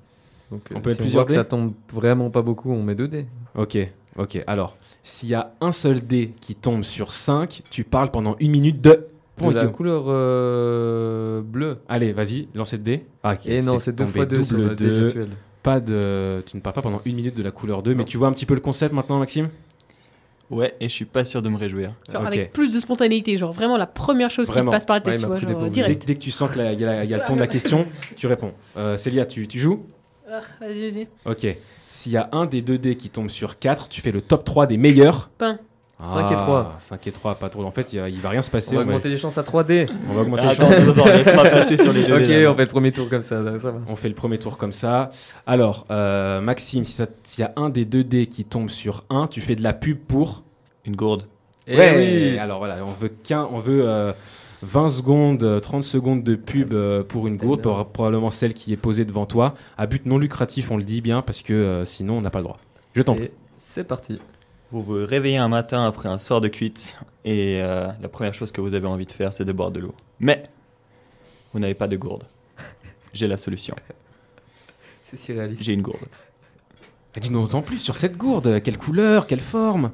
Donc, euh, On peut si être plusieurs voit que ça tombe vraiment pas beaucoup, on met deux dés. Ok, ok. Alors, s'il y a un seul dé qui tombe sur 5, tu parles pendant une minute de. De la Guillaume. couleur euh, bleue. Allez, vas-y, lancez le dé. Ah, ok, Et non, c'est deux fois deux sur double le dé deux. virtuel. Pas de. Tu ne parles pas pendant une minute de la couleur 2, mais tu vois un petit peu le concept maintenant, Maxime? Ouais, et je suis pas sûr de me réjouir. Genre avec plus de spontanéité. Genre vraiment la première chose Vraiment. qui te passe par la tête, tu vois, genre dès, dès que tu sens qu'il y, y a il y a le ton de la question, tu réponds. Euh, Célia, tu, tu joues? Ah, Vas-y, vas-y. Ok. S'il y a un des deux dés qui tombe sur 4, tu fais le top 3 des meilleurs. Pain. 5 et 3. 5 et 3, pas trop. En fait, il, va- il va rien se passer. On va on va- augmenter les chances à 3D. On va augmenter Attends, les chances. attends, laisse-moi passer sur les deux Ok, on fait le premier tour comme ça, ça, ça va. On fait le premier tour comme ça. Alors, euh, Maxime, si ça- s'il y a un des deux dés qui tombe sur 1, tu fais de la pub pour. Une gourde. Eh ouais, oui. alors voilà, on veut, qu'un, on veut euh, 20 secondes, euh, 30 secondes de pub euh, pour une gourde, pour- probablement celle qui est posée devant toi, à but non lucratif, on le dit bien, parce que euh, sinon on n'a pas le droit. Je t'en prie. Et c'est parti. Vous vous réveillez un matin après un soir de cuite et euh, la première chose que vous avez envie de faire, c'est de boire de l'eau. Mais vous n'avez pas de gourde. J'ai la solution. C'est si réaliste. J'ai une gourde. Dis-nous en plus sur cette gourde, quelle couleur, quelle forme?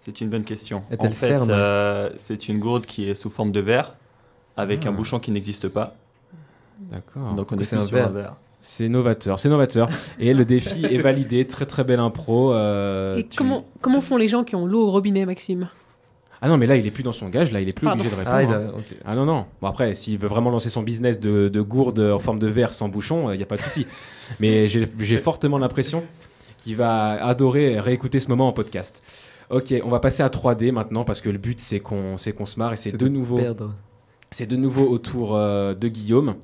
C'est une bonne question. Est-elle En fait, euh, c'est une gourde qui est sous forme de verre avec Ah. un bouchon qui n'existe pas. D'accord. Donc on est un sur verre. un verre. C'est novateur, c'est novateur. Et le défi est validé, très très belle impro. euh, Et tu- comment, comment font les gens qui ont l'eau au robinet, Maxime? Ah non, mais là il est plus dans son gage, là il est plus Pardon. obligé de répondre. Ah, il hein. Ah non, non. Bon, après, s'il veut vraiment lancer son business de, de gourde en forme de verre sans bouchon, il n'y a pas de souci. Mais j'ai fortement l'impression qu'il va adorer réécouter ce moment en podcast. Ok, on va passer à 3D maintenant parce que le but c'est qu'on c'est qu'on se marre et c'est de, nouveau c'est de nouveau au tour euh, de Guillaume.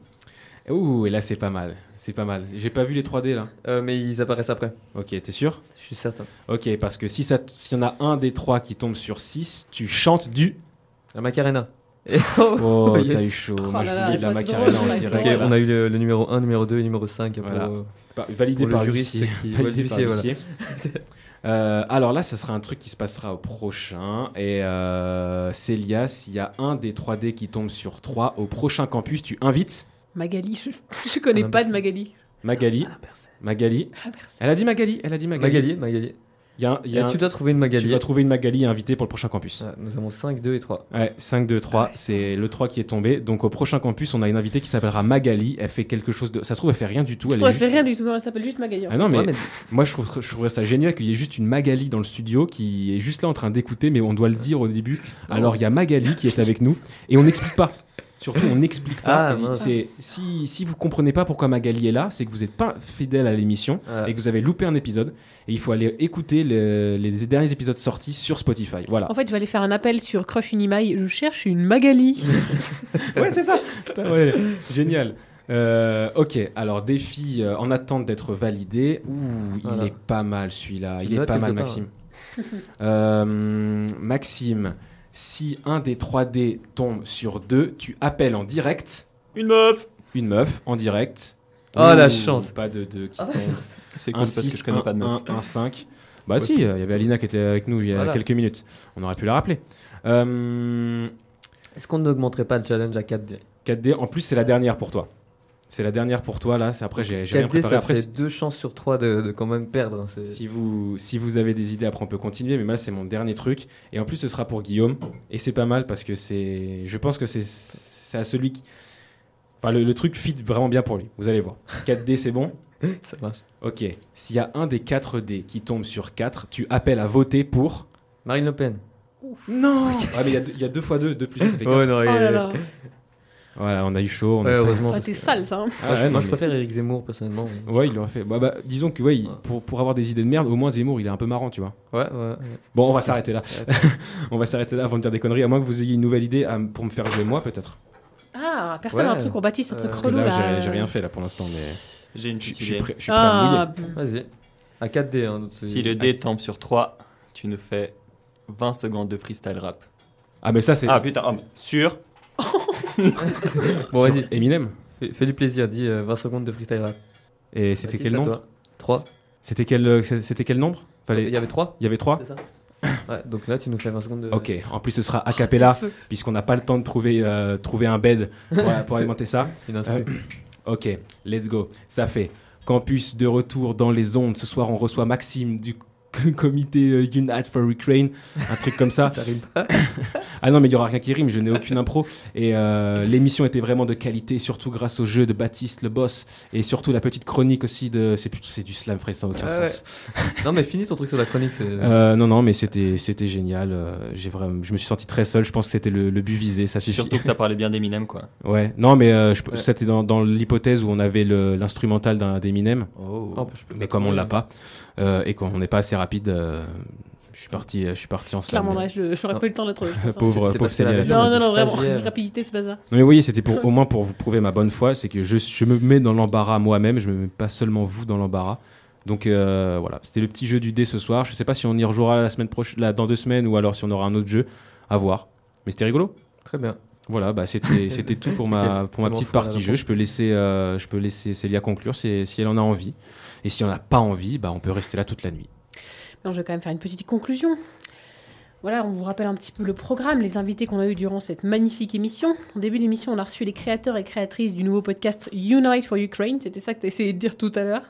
Ouh, et là c'est pas mal, c'est pas mal. J'ai pas vu les 3D là. Euh, mais ils apparaissent après. Ok, t'es sûr? Je suis certain. Ok, parce que si s'il y en a un des trois qui tombe sur 6, tu chantes du. La Macarena. Et- Oh, yes. t'as eu chaud. Oh Moi je voulais de la Macarena drôle, en direct. Ok, là. on a eu le, le numéro 1, numéro 2 et numéro 5 pour. Voilà. euh, Pas- validé Pour le par juriste l'huissier. qui- Validé par voilà. Euh, alors là, ce sera un truc qui se passera au prochain. Et euh, Célia, s'il y a un des 3D qui tombe sur 3 au prochain campus, tu invites Magali, je, je connais Ah, pas de. Magali. Magali. Magali. Elle a dit Magali. Elle a dit Magali. Magali, Magali. Il y a un- il y a Et un- tu dois trouver une Magali. tu dois trouver une Magali invitée pour le prochain campus. Nous avons 5, 2 et 3. Ouais, 5, 2, 3, c'est le 3 qui est tombé. Donc au prochain campus, on a une invitée qui s'appellera Magali. Elle fait quelque chose de. Ça se trouve, elle fait rien du tout. Je Elle trouve elle fait juste- rien du tout, elle s'appelle juste Magali. en Ah non, mais, Ouais, mais- moi je, trouve, je trouverais ça génial qu'il y ait juste une Magali dans le studio qui est juste là en train d'écouter, mais on doit le dire au début. Alors il y a Magali qui est avec nous et on n'explique pas. Surtout, on n'explique pas. Ah, c'est si, si vous comprenez pas pourquoi Magali est là, c'est que vous n'êtes pas fidèle à l'émission Ouais. et que vous avez loupé un épisode. Et il faut aller écouter le- les derniers épisodes sortis sur Spotify. Voilà. En fait, je vais aller faire un appel sur Crush Unimail. Je cherche une Magali. ouais, c'est ça. Putain, ouais, génial. Euh, ok, alors défi euh, en attente d'être validé. Ouh, il est pas mal celui-là. Il est pas mal, Maxime. Euh, Maxime, si un des 3D tombe sur deux, tu appelles en direct Une meuf une meuf en direct. Oh, la Ouh, chance. Pas de 2 qui Ah, tombe. C'est Un cool parce que 6, je connais pas de meuf. Un, un 5. Bah Ouais, si, il y avait Alina qui était avec nous il y a Voilà. quelques minutes. On aurait pu la rappeler. Euh, Est-ce qu'on n'augmenterait pas le challenge à 4D 4D, en plus c'est la dernière pour toi. C'est la dernière pour toi là, c'est après j'ai rien 4D, préparé. ça Après, fait 2 chances sur 3 de, de quand même perdre. hein, si vous, si vous avez des idées, après on peut continuer, mais moi c'est mon dernier truc. Et en plus ce sera pour Guillaume. Et c'est pas mal parce que c'est. Je pense que c'est c'est à celui qui. Enfin le, le truc fit vraiment bien pour lui, vous allez voir. 4D c'est bon? Ça marche. Ok. S'il y a un des 4D qui tombe sur 4, tu appelles à voter pour. Marine Le Pen. Non Ah mais il y a deux- il y, a deux fois deux, deux plus deux, ça fait Oh 4. non, Oh il- là là. Voilà, on a eu chaud. On Ouais, a heureusement. Ça que- sale, ça. hein. Ah moi, je- ouais, moi, non, je mais- préfère Eric Zemmour personnellement. Ouais, il l'aurait fait. Bah, bah, disons que ouais, Ouais. pour, pour avoir des idées de merde, au moins Zemmour, il est un peu marrant, tu vois. Ouais, ouais. ouais. Bon, on va s'arrêter là. on va s'arrêter là avant de dire des conneries, à moins que vous ayez une nouvelle idée à pour me faire jouer moi, peut-être. Ah, personne a un Ouais. truc pour Baptiste, un Euh, truc relou là, là. j'ai- rien fait là pour l'instant, mais J'ai une je petite suis idée. prêt, je suis prêt à Ah, mouiller. Vas-y. À 4D. Hein, donc c'est- Si le dé tombe sur 3, tu nous fais 20 secondes de freestyle rap. Ah, mais ça, c'est. Ah putain, ah, mais sûr Bon, vas-y. Eminem. Fais, fais du plaisir. Dis euh, 20 secondes de freestyle rap. Et c'était Vas-y, quel c'est à nombre toi. 3. C'était quel, euh, c'était quel nombre Fallait... Il y avait 3 Il y avait 3 C'est ça Ouais, donc là, tu nous fais 20 secondes de. Ok, en plus ce sera a cappella, feu. puisqu'on n'a pas le temps de trouver, euh, trouver un bed pour, pour alimenter ça. Euh, ok, let's go. Ça fait campus de retour dans les ondes. Ce soir, on reçoit Maxime du comité euh, Unite for Ukraine, un truc comme ça. Ça rime pas. Ah non, mais il y aura rien qui rime, je n'ai aucune impro. Et euh, l'émission était vraiment de qualité, surtout grâce au jeu de Baptiste, le boss, et surtout la petite chronique aussi de. C'est plutôt c'est du slam, frère, ça n'a aucun Ah ouais. sens. non, mais finis ton truc sur la chronique. Euh, non, non, mais c'était c'était génial. euh, J'ai vraiment, je me suis senti très seul. Je pense que c'était le, le but visé. Ça suffit. Surtout que ça parlait bien d'Eminem, quoi. Ouais. Non, mais euh, Ouais. c'était dans, dans l'hypothèse où on avait l'instrumental d'un d'Eminem. Oh. Oh, peux Mais comme on l'a pas et qu'on n'est pas assez rapide, euh, je suis parti, euh, je suis parti en slam. Clairement, je n'aurais pas eu le temps d'être. pauvre, pauvre Célia. Non, non, non, vraiment. Rapidité, c'est pas ça. Non mais vous voyez, c'était pour au moins pour vous prouver ma bonne foi, c'est que je, je me mets dans l'embarras moi-même, je me mets pas seulement vous dans l'embarras. Donc euh, voilà, c'était le petit jeu du dé ce soir. Je sais pas si on y rejouera la semaine prochaine, là, dans deux semaines, ou alors si on aura un autre jeu à voir. Mais c'était rigolo. Très bien. Voilà, bah c'était c'était tout pour ma pour ma petite partie jeu. Je peux laisser euh, je peux laisser Célia conclure si, si elle en a envie. Et si on n'a pas envie, bah on peut rester là toute la nuit. Non, je vais quand même faire une petite conclusion. Voilà, on vous rappelle un petit peu le programme, les invités qu'on a eu durant cette magnifique émission. En début d'émission, on a reçu les créateurs et créatrices du nouveau podcast Unite for Ukraine. C'était ça que tu as essayé de dire tout à l'heure.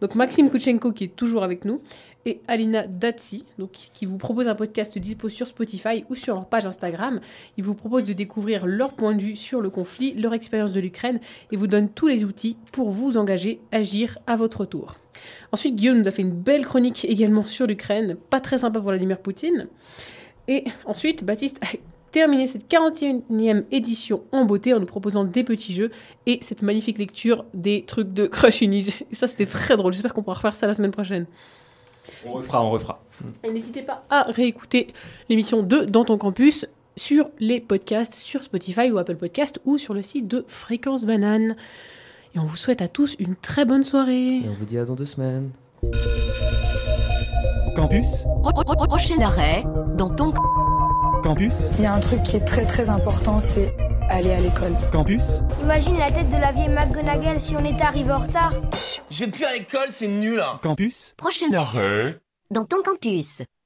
Donc Maxime Kuchenko qui est toujours avec nous et Alina Datsi donc, qui vous propose un podcast dispo sur Spotify ou sur leur page Instagram. Ils vous proposent de découvrir leur point de vue sur le conflit, leur expérience de l'Ukraine et vous donnent tous les outils pour vous engager, agir à votre tour. Ensuite, Guillaume nous a fait une belle chronique également sur l'Ukraine, pas très sympa pour Vladimir Poutine. Et ensuite, Baptiste a terminé cette 41e édition en beauté en nous proposant des petits jeux et cette magnifique lecture des trucs de Crush Unige. Et ça, c'était très drôle. J'espère qu'on pourra refaire ça la semaine prochaine. On refera, on refera. Et n'hésitez pas à réécouter l'émission 2 dans ton campus sur les podcasts, sur Spotify ou Apple Podcast ou sur le site de Fréquence Banane. Et on vous souhaite à tous une très bonne soirée. Et on vous dit à dans deux semaines. Campus. Prochain arrêt dans ton Campus. Il y a un truc qui est très très important, c'est aller à l'école. Campus. Imagine la tête de la vieille McGonagall si on était arrivé en retard. Je vais plus à l'école, c'est nul. hein. Campus. Prochain arrêt dans ton campus.